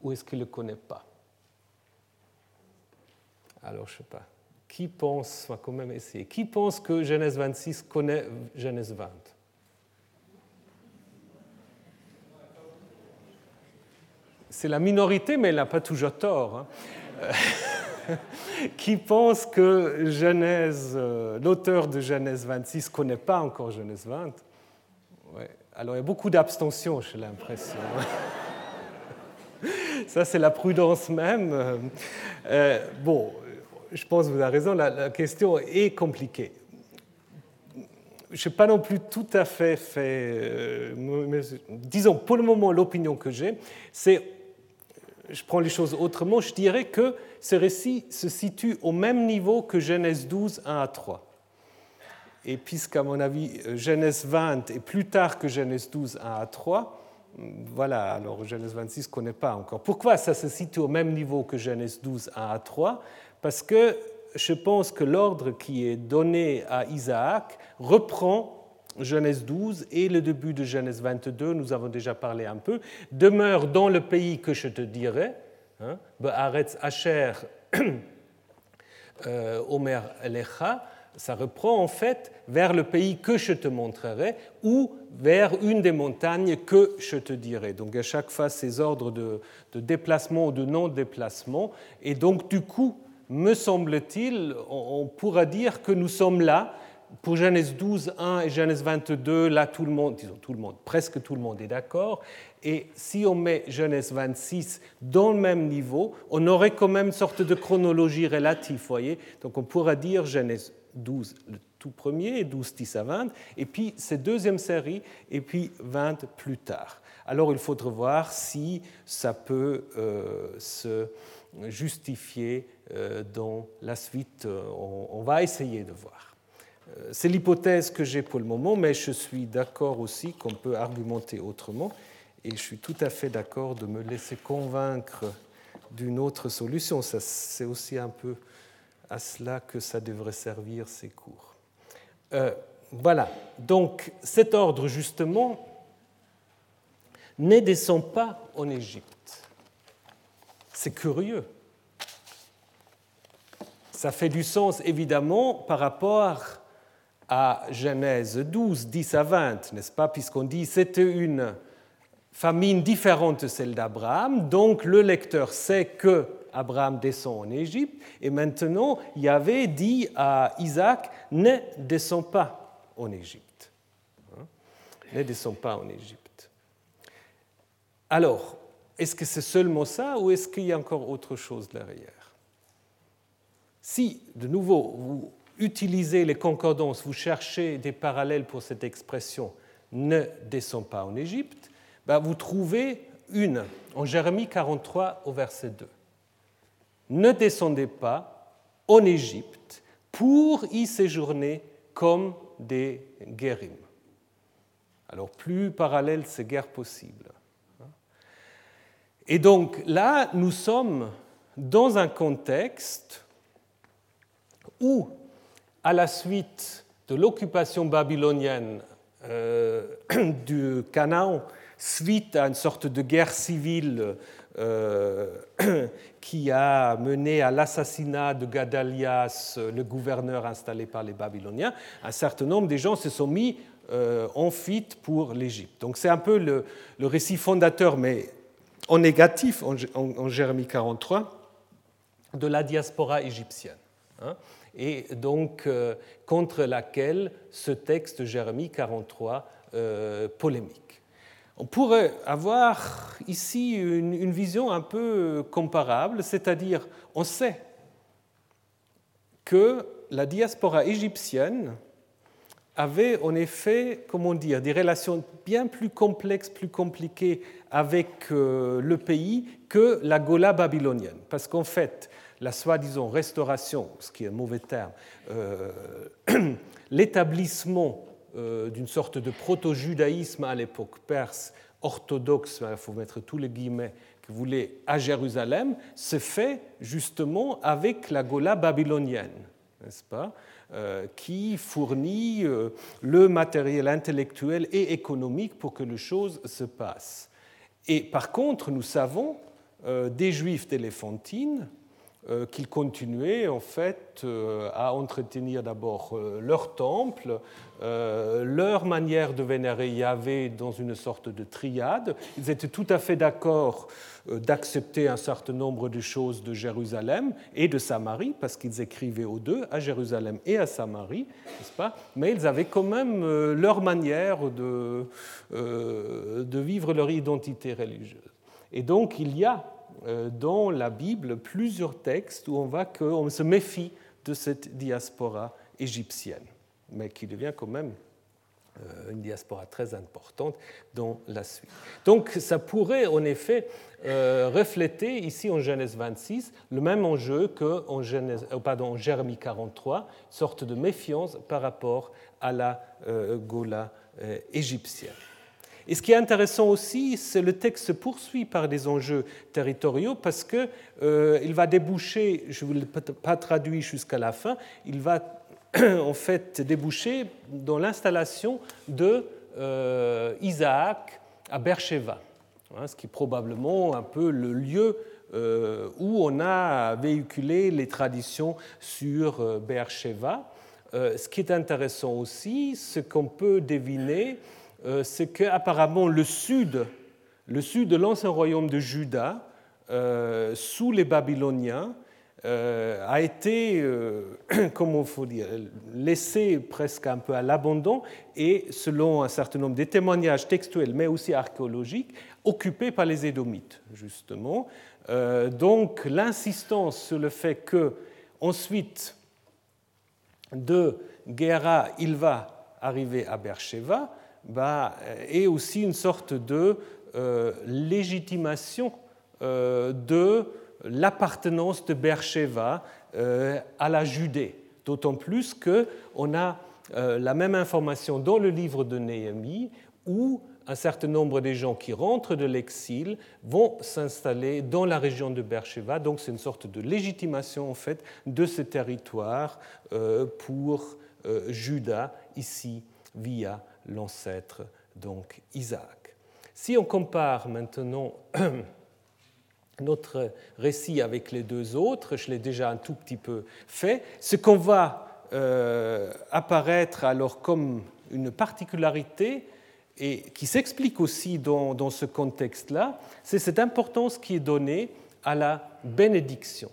[SPEAKER 2] ou est-ce qu'il ne le connaît pas? Alors, je ne sais pas. Qui pense, on va quand même essayer, qui pense que Genèse 26 connaît Genèse 20 C'est la minorité, mais elle n'a pas toujours tort. Hein. qui pense que Genèse, euh, l'auteur de Genèse 26 ne connaît pas encore Genèse 20. Ouais. Alors il y a beaucoup d'abstention, j'ai l'impression. Ça, c'est la prudence même. Euh, bon, je pense que vous avez raison, la, question est compliquée. Je n'ai pas non plus tout à fait fait. Euh, disons, pour le moment, l'opinion que j'ai, c'est. Je prends les choses autrement, je dirais que ce récit se situe au même niveau que Genèse 12, 1 à 3. Et puisqu'à mon avis, Genèse 20 est plus tard que Genèse 12, 1 à 3, voilà, alors Genèse 26 ne connaît pas encore. Pourquoi ça se situe au même niveau que Genèse 12, 1 à 3 Parce que je pense que l'ordre qui est donné à Isaac reprend Genèse 12 et le début de Genèse 22, nous avons déjà parlé un peu, demeure dans le pays que je te dirai, hein, Be'aretz Asher euh, Omer Elecha, ça reprend en fait vers le pays que je te montrerai ou vers une des montagnes que je te dirai. Donc à chaque fois ces ordres de, déplacement ou de non-déplacement. Et donc du coup, me semble-t-il, on pourra dire que nous sommes là. Pour Genèse 12, 1 et Genèse 22, là tout le monde, disons tout le monde, presque tout le monde est d'accord. Et si on met Genèse 26 dans le même niveau, on aurait quand même une sorte de chronologie relative, voyez. Donc on pourra dire Genèse 12 le tout premier, 12, 10 à 20, et puis cette deuxième série, et puis 20 plus tard. Alors il faudra voir si ça peut euh, se justifier euh, dans la suite. Euh, on, va essayer de voir. C'est l'hypothèse que j'ai pour le moment, mais je suis d'accord aussi qu'on peut argumenter autrement, et je suis tout à fait d'accord de me laisser convaincre d'une autre solution. C'est aussi un peu à cela que ça devrait servir ces cours. Euh, voilà, donc cet ordre justement ne descend pas en Égypte. C'est curieux. Ça fait du sens évidemment par rapport à Genèse 12, 10 à 20, n'est-ce pas, puisqu'on dit c'était une famine différente de celle d'Abraham, donc le lecteur sait que Abraham descend en Égypte, et maintenant Yahvé dit à Isaac, ne descends pas en Égypte. Hein? Ne descends pas en Égypte. Alors, est-ce que c'est seulement ça ou est-ce qu'il y a encore autre chose derrière? Si, de nouveau, vous utilisez les concordances, vous cherchez des parallèles pour cette expression ne descends pas en Égypte, ben vous trouvez une en Jérémie 43 au verset 2 ne descendez pas en Égypte pour y séjourner comme des guérims. Alors plus parallèle c'est guère possible. Et donc là, nous sommes dans un contexte où, à la suite de l'occupation babylonienne euh, du Canaan, suite à une sorte de guerre civile euh, qui a mené à l'assassinat de Gadalias, le gouverneur installé par les Babyloniens, un certain nombre de gens se sont mis euh, en fuite pour l'Égypte. Donc c'est un peu le, récit fondateur, mais en négatif, en, Jérémie 43, de la diaspora égyptienne. Hein, et donc euh, contre laquelle ce texte Jérémie 43 polémique. On pourrait avoir ici une, vision un peu comparable, c'est-à-dire on sait que la diaspora égyptienne avait en effet, comment dire, des relations bien plus complexes, plus compliquées avec euh, le pays que la Gola babylonienne. Parce qu'en fait, la soi-disant restauration, ce qui est un mauvais terme, euh, l'établissement d'une sorte de proto-judaïsme à l'époque perse orthodoxe, il faut mettre tous les guillemets, que voulait à Jérusalem, se fait justement avec la Gola babylonienne, n'est-ce pas euh, qui fournit euh, le matériel intellectuel et économique pour que les choses se passent. Et par contre, nous savons euh, des juifs d'éléphantine euh, qu'ils continuaient en fait euh, à entretenir d'abord euh, leur temple, leur manière de vénérer Yahvé dans une sorte de triade. Ils étaient tout à fait d'accord d'accepter un certain nombre de choses de Jérusalem et de Samarie, parce qu'ils écrivaient aux deux, à Jérusalem et à Samarie, n'est-ce pas? Mais ils avaient quand même leur manière de, de vivre leur identité religieuse. Et donc il y a euh, dans la Bible plusieurs textes où on voit qu'on se méfie de cette diaspora égyptienne, mais qui devient quand même euh, une diaspora très importante dans la suite. Donc ça pourrait en effet euh, refléter ici en Genèse 26 le même enjeu qu'en en Jérémie 43, sorte de méfiance par rapport à la Gola égyptienne. Et ce qui est intéressant aussi, c'est le texte se poursuit par des enjeux territoriaux parce qu'il euh, va déboucher, je ne vous l'ai pas traduit jusqu'à la fin, il va en fait déboucher dans l'installation de euh, Isaac à Beersheba, hein, ce qui est probablement un peu le lieu euh, où on a véhiculé les traditions sur Beersheba. ce qui est intéressant aussi, c'est qu'on peut deviner euh, c'est qu'apparemment le sud, le sud de l'ancien royaume de Juda, euh, sous les Babyloniens, euh, a été, comment faut dire, laissé presque un peu à l'abandon et, selon un certain nombre de témoignages textuels, mais aussi archéologiques, occupé par les Édomites, justement. donc l'insistance sur le fait que, ensuite, de Guéra, il va arriver à Beersheba, bah, est aussi une sorte de euh, légitimation euh, de l'appartenance de Beersheba euh, à la Judée. D'autant plus qu'on a la même information dans le livre de Néhémie où un certain nombre des gens qui rentrent de l'exil vont s'installer dans la région de Beersheba. Donc c'est une sorte de légitimation en fait de ce territoire pour Juda ici via l'ancêtre, donc Isaac. Si on compare maintenant notre récit avec les deux autres, je l'ai déjà un tout petit peu fait, ce qu'on va euh, apparaître alors comme une particularité et qui s'explique aussi dans, dans ce contexte-là, c'est cette importance qui est donnée à la bénédiction.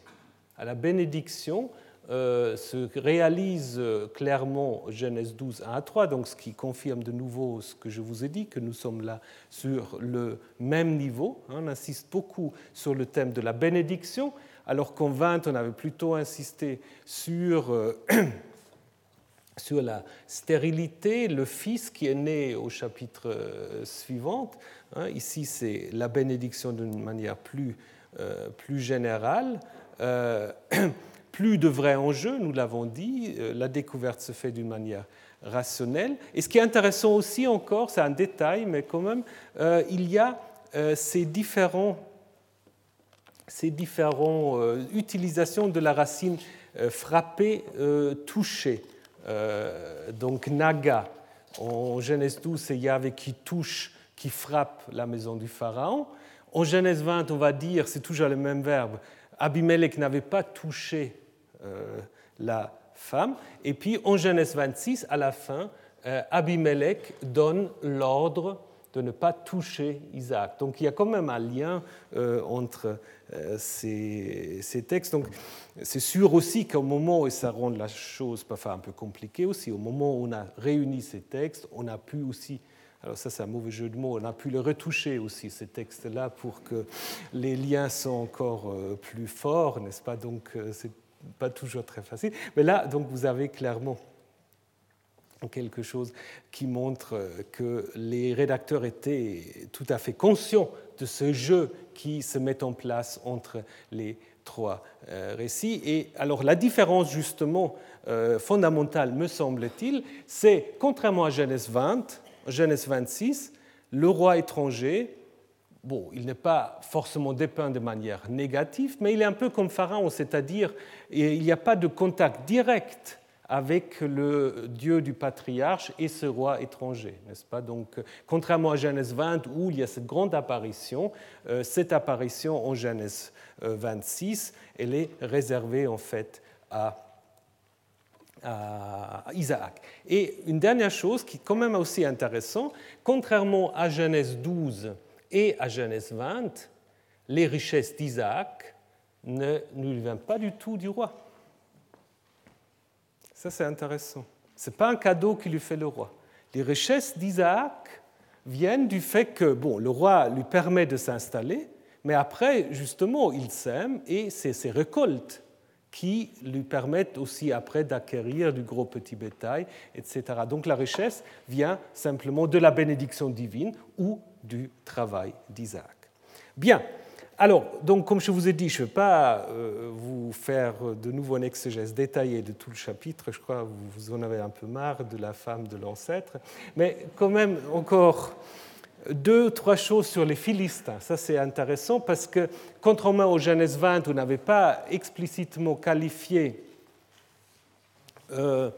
[SPEAKER 2] À la bénédiction, euh, se réalise euh, clairement Genèse 12, 1 à 3, donc ce qui confirme de nouveau ce que je vous ai dit, que nous sommes là sur le même niveau. Hein. On insiste beaucoup sur le thème de la bénédiction, alors qu'en 20, on avait plutôt insisté sur, euh, sur la stérilité, le fils qui est né au chapitre suivant. Hein. Ici, c'est la bénédiction d'une manière plus, plus générale. plus de vrais enjeux, nous l'avons dit, euh, la découverte se fait d'une manière rationnelle. Et ce qui est intéressant aussi encore, c'est un détail, mais quand même, euh, il y a euh, ces différents, ces différents utilisations de la racine frappée, touchée. donc naga, en Genèse 12, c'est Yahvé qui touche, qui frappe la maison du Pharaon. En Genèse 20, on va dire, c'est toujours le même verbe, Abimelech n'avait pas touché la femme. Et puis en Genèse 26, à la fin, euh, Abimelech donne l'ordre de ne pas toucher Isaac. Donc il y a quand même un lien euh, entre ces, ces, textes. Donc c'est sûr aussi qu'au moment, et ça rend la chose parfois un peu compliquée aussi, au moment où on a réuni ces textes, on a pu aussi alors ça c'est un mauvais jeu de mots, on a pu le retoucher aussi, ces textes-là, pour que les liens soient encore plus forts, n'est-ce pas? Donc c'est pas toujours très facile. Mais là, donc, vous avez clairement quelque chose qui montre que les rédacteurs étaient tout à fait conscients de ce jeu qui se met en place entre les trois récits. Et alors la différence justement fondamentale, me semble-t-il, c'est contrairement à Genèse 20, Genèse 26, le roi étranger bon, il n'est pas forcément dépeint de manière négative, mais il est un peu comme Pharaon, c'est-à-dire il n'y a pas de contact direct avec le Dieu du patriarche et ce roi étranger, n'est-ce pas? Donc, contrairement à Genèse 20 où il y a cette grande apparition, euh, cette apparition en Genèse 26, euh, elle est réservée en fait à à Isaac. Et une dernière chose qui est quand même aussi intéressante, contrairement à Genèse 12, et à Genèse 20, les richesses d'Isaac ne, lui viennent pas du tout du roi. Ça, c'est intéressant. Ce n'est pas un cadeau qui lui fait le roi. Les richesses d'Isaac viennent du fait que bon, le roi lui permet de s'installer, mais après, justement, il sème et c'est ses récoltes qui lui permettent aussi après d'acquérir du gros petit bétail, etc. Donc la richesse vient simplement de la bénédiction divine ou du travail d'Isaac. Bien, alors, donc, comme je vous ai dit, je ne vais pas euh, vous faire de nouveau un exégèse détaillé de tout le chapitre, je crois que vous en avez un peu marre de la femme de l'ancêtre, mais quand même encore deux, trois choses sur les Philistins. Ça, c'est intéressant parce que, contrairement au Genèse 20, vous n'avez pas explicitement qualifié euh,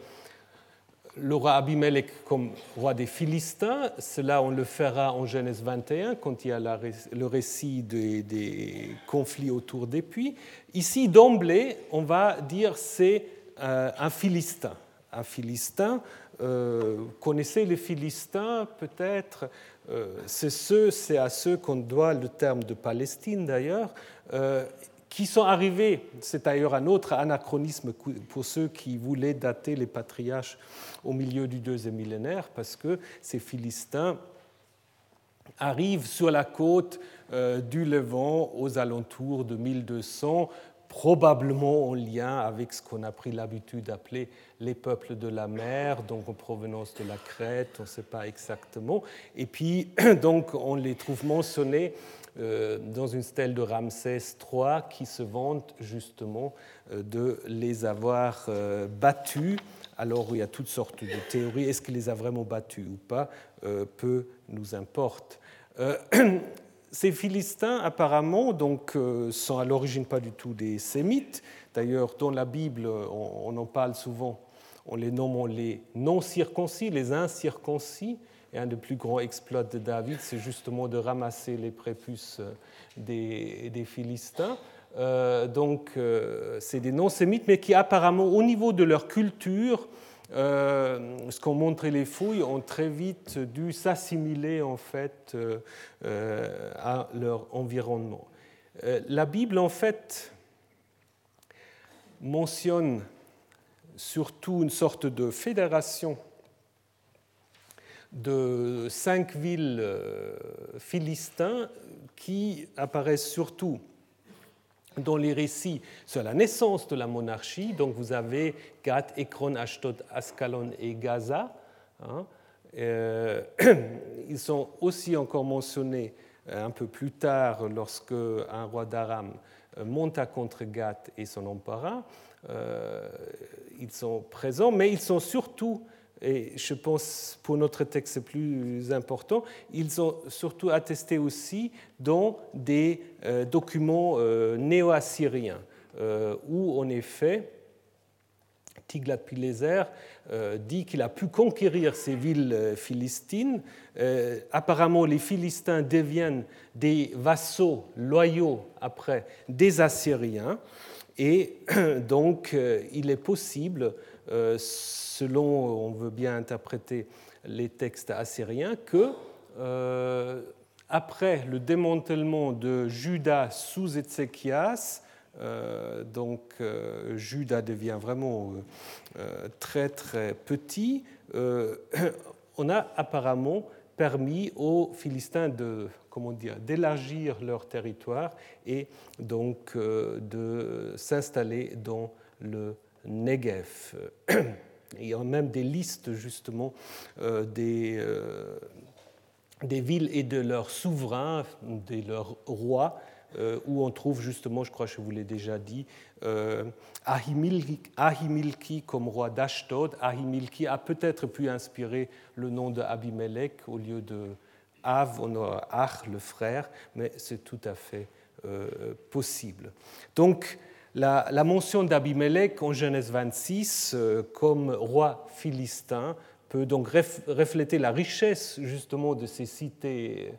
[SPEAKER 2] le roi Abimelech comme roi des Philistins. Cela, on le fera en Genèse 21, quand il y a le récit des, conflits autour des puits. Ici, d'emblée, on va dire c'est euh, un Philistin. Un Philistin, euh, connaissez les Philistins peut-être euh, c'est c'est à ceux qu'on doit le terme de Palestine d'ailleurs, qui sont arrivés, c'est d'ailleurs un autre anachronisme pour ceux qui voulaient dater les patriarches au milieu du deuxième millénaire, parce que ces Philistins arrivent sur la côte euh, du Levant aux alentours de 1200 probablement en lien avec ce qu'on a pris l'habitude d'appeler les peuples de la mer, donc en provenance de la Crète, on ne sait pas exactement. Et puis, donc, on les trouve mentionnés dans une stèle de Ramsès III qui se vante justement euh, de les avoir euh, battus. Alors, il y a toutes sortes de théories. Est-ce qu'il les a vraiment battus ou pas? Peu nous importe. Ces Philistins, apparemment, donc, euh, sont à l'origine pas du tout des Sémites. D'ailleurs, dans la Bible, on, en parle souvent, on les nomme les non-circoncis, les incirconcis. Et un des plus grands exploits de David, c'est justement de ramasser les prépuces euh, des, Philistins. Euh, donc, c'est des non-sémites, mais qui apparemment, au niveau de leur culture, euh, ce qu'ont montré les fouilles, ont très vite dû s'assimiler en fait euh, euh, à leur environnement. la Bible en fait mentionne surtout une sorte de fédération de cinq villes philistins qui apparaissent surtout dans les récits sur la naissance de la monarchie. Donc vous avez Gath, Ekron, Ashdod, Ascalon et Gaza. Hein. Euh, ils sont aussi encore mentionnés euh, un peu plus tard lorsque un roi d'Aram euh, monta contre Gath et son empereur. Ils sont présents, mais ils sont surtout et je pense pour notre texte c'est plus important, ils ont surtout attesté aussi dans des euh, documents euh, néo-assyriens, euh, où en effet, Tiglath-Pileser dit qu'il a pu conquérir ces villes philistines. apparemment, les Philistins deviennent des vassaux loyaux après des Assyriens, et donc il est possible selon, on veut bien interpréter les textes assyriens, que euh, après le démantèlement de Juda sous Ézéchias, euh, donc euh, Juda devient vraiment très très petit, on a apparemment permis aux Philistins de comment dire d'élargir leur territoire et donc de s'installer dans le Negev. Il y a même des listes justement euh, des, euh, des villes et de leurs souverains, de leurs rois où on trouve justement, je crois que je vous l'ai déjà dit, Ahimilki comme roi d'Ashdod. Ahimilki a peut-être pu inspirer le nom de Abimelech au lieu de Av, on a Ach, le frère, mais c'est tout à fait possible. Donc, la, mention d'Abimelech en Genèse 26 euh, comme roi philistin peut donc refléter la richesse justement de ces cités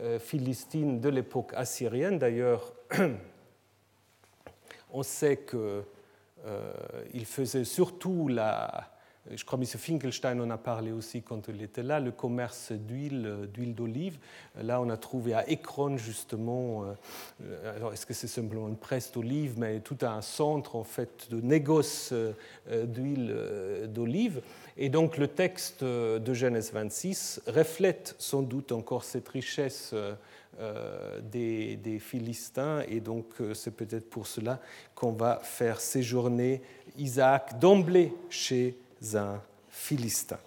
[SPEAKER 2] euh, philistines de l'époque assyrienne. D'ailleurs, on sait qu'il euh, faisait surtout la, je crois que M. Finkelstein en a parlé aussi quand il était là, le commerce d'huile, euh, d'olive. Là, on a trouvé à Ekron, justement, euh, alors est-ce que c'est simplement une presse d'olive, mais tout un centre, en fait, de négoce euh, d'huile d'olive. Et donc, le texte de Genèse 26 reflète sans doute encore cette richesse des, des, Philistins, et donc c'est peut-être pour cela qu'on va faire séjourner Isaac d'emblée chez un Philistin.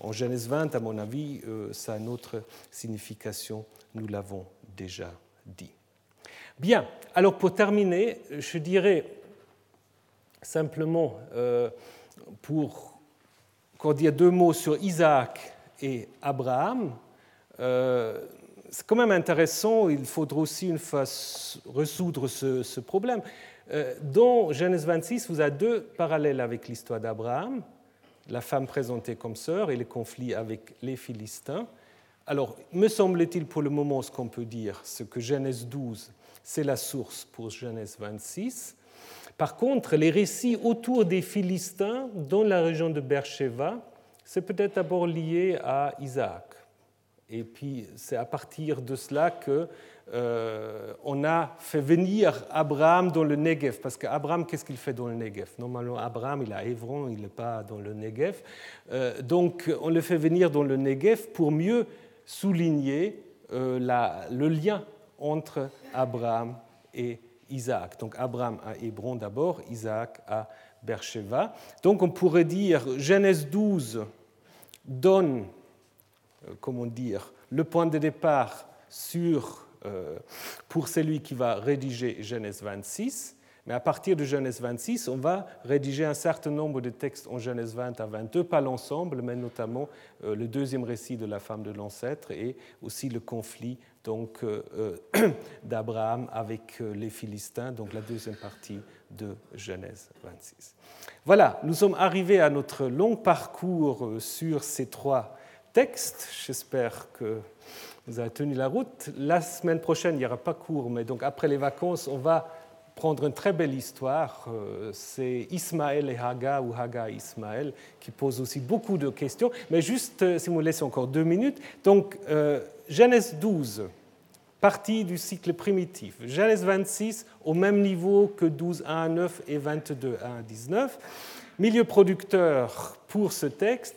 [SPEAKER 2] En Genèse 20, à mon avis, euh, ça a une autre signification, nous l'avons déjà dit. Bien, alors pour terminer, je dirais simplement, euh, pour dire deux mots sur Isaac et Abraham, euh, c'est quand même intéressant, il faudra aussi une fois résoudre ce problème. dans Genèse 26, vous avez deux parallèles avec l'histoire d'Abraham la femme présentée comme sœur et les conflits avec les Philistins. Alors, me semble-t-il pour le moment ce qu'on peut dire, ce que Genèse 12, c'est la source pour Genèse 26. Par contre, les récits autour des Philistins dans la région de Beersheba, c'est peut-être d'abord lié à Isaac. Et puis, c'est à partir de cela que euh, on a fait venir Abraham dans le Negev, parce qu'Abraham, qu'est-ce qu'il fait dans le Negev? Normalement, Abraham, il est à Évron, il n'est pas dans le Negev. Euh, donc, on le fait venir dans le Negev pour mieux souligner euh, le lien entre Abraham et Isaac. Donc, Abraham à Hébron d'abord, Isaac à Beersheba. Donc, on pourrait dire Genèse 12 donne, comment dire, le point de départ sur euh, pour celui qui va rédiger Genèse 26. Mais à partir de Genèse 26, on va rédiger un certain nombre de textes en Genèse 20 à 22, pas l'ensemble, mais notamment euh, le deuxième récit de la femme de l'ancêtre et aussi le conflit donc euh, d'Abraham avec les Philistins, donc la deuxième partie de Genèse 26. Voilà, nous sommes arrivés à notre long parcours sur ces trois textes. J'espère que vous avez tenu la route. La semaine prochaine, il n'y aura pas cours, mais donc après les vacances, on va prendre une très belle histoire. Euh, c'est Ismaël et Haga ou Haga et Ismaël qui pose aussi beaucoup de questions. Mais juste, euh, si vous me laissez encore deux minutes, donc euh, Genèse 12, partie du cycle primitif. Genèse 26, au même niveau que 12, 1 à 9 et 22, 1 à 19. Milieu producteur pour ce texte,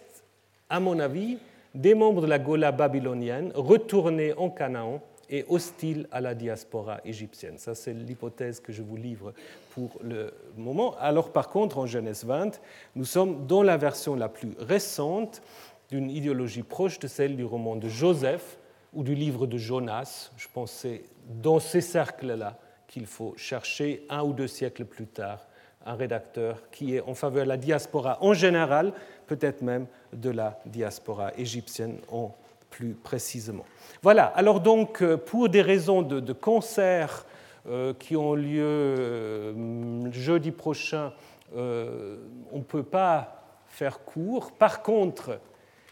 [SPEAKER 2] à mon avis, des membres de la Gola babylonienne retournés en Canaan et hostiles à la diaspora égyptienne. Ça, c'est l'hypothèse que je vous livre pour le moment. Alors, par contre, en Genèse 20, nous sommes dans la version la plus récente d'une idéologie proche de celle du roman de Joseph ou du livre de Jonas. Je pensais dans ces cercles-là qu'il faut chercher un ou deux siècles plus tard un rédacteur qui est en faveur de la diaspora en général, peut-être même de la diaspora égyptienne en plus précisément. Voilà, alors donc euh, pour des raisons de, concert euh, qui ont lieu euh, jeudi prochain, on ne peut pas faire court. Par contre,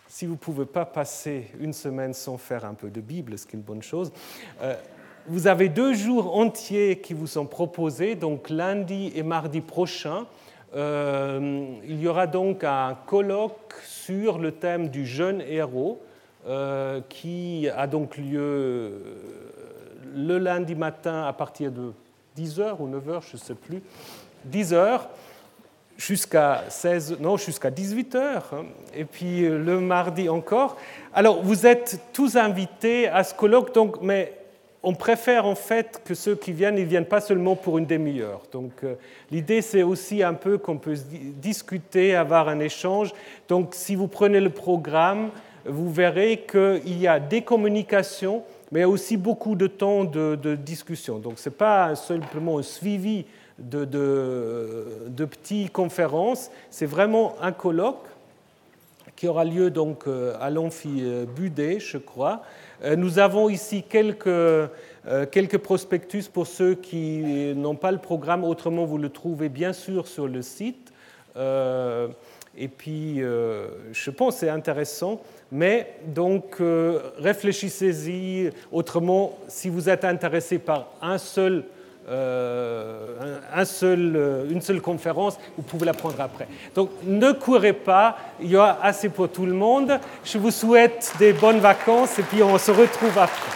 [SPEAKER 2] si vous ne pouvez pas passer une semaine sans faire un peu de Bible, ce qui est une bonne chose, vous avez deux jours entiers qui vous sont proposés, donc lundi et mardi prochain. Euh, il y aura donc un colloque sur le thème du jeune héros euh, qui a donc lieu euh, le lundi matin à partir de 10h ou 9h, je ne sais plus, 10h jusqu'à 16 non jusqu'à 18h hein. et puis le mardi encore. Alors vous êtes tous invités à ce colloque donc mais on préfère en fait que ceux qui viennent, ils viennent pas seulement pour une demi-heure. Donc euh, l'idée c'est aussi un peu qu'on peut discuter, avoir un échange. Donc si vous prenez le programme, vous verrez qu'il y a des communications mais aussi beaucoup de temps de, discussion. Donc ce n'est pas simplement un suivi de, de petites conférences, c'est vraiment un colloque qui aura lieu donc euh, à l'amphi euh, Budet, je crois. Euh, nous avons ici quelques, quelques prospectus pour ceux qui n'ont pas le programme, autrement vous le trouvez bien sûr sur le site. Et puis, je pense que c'est intéressant. Mais donc, réfléchissez-y. Autrement, si vous êtes intéressé par un seul euh, un seul, euh, une seule conférence, vous pouvez la prendre après. Donc ne courez pas, il y aura assez pour tout le monde. Je vous souhaite des bonnes vacances et puis on se retrouve après.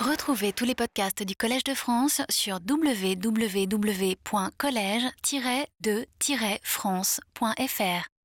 [SPEAKER 1] Retrouvez tous les podcasts du Collège de France sur www.collège-de-france.fr.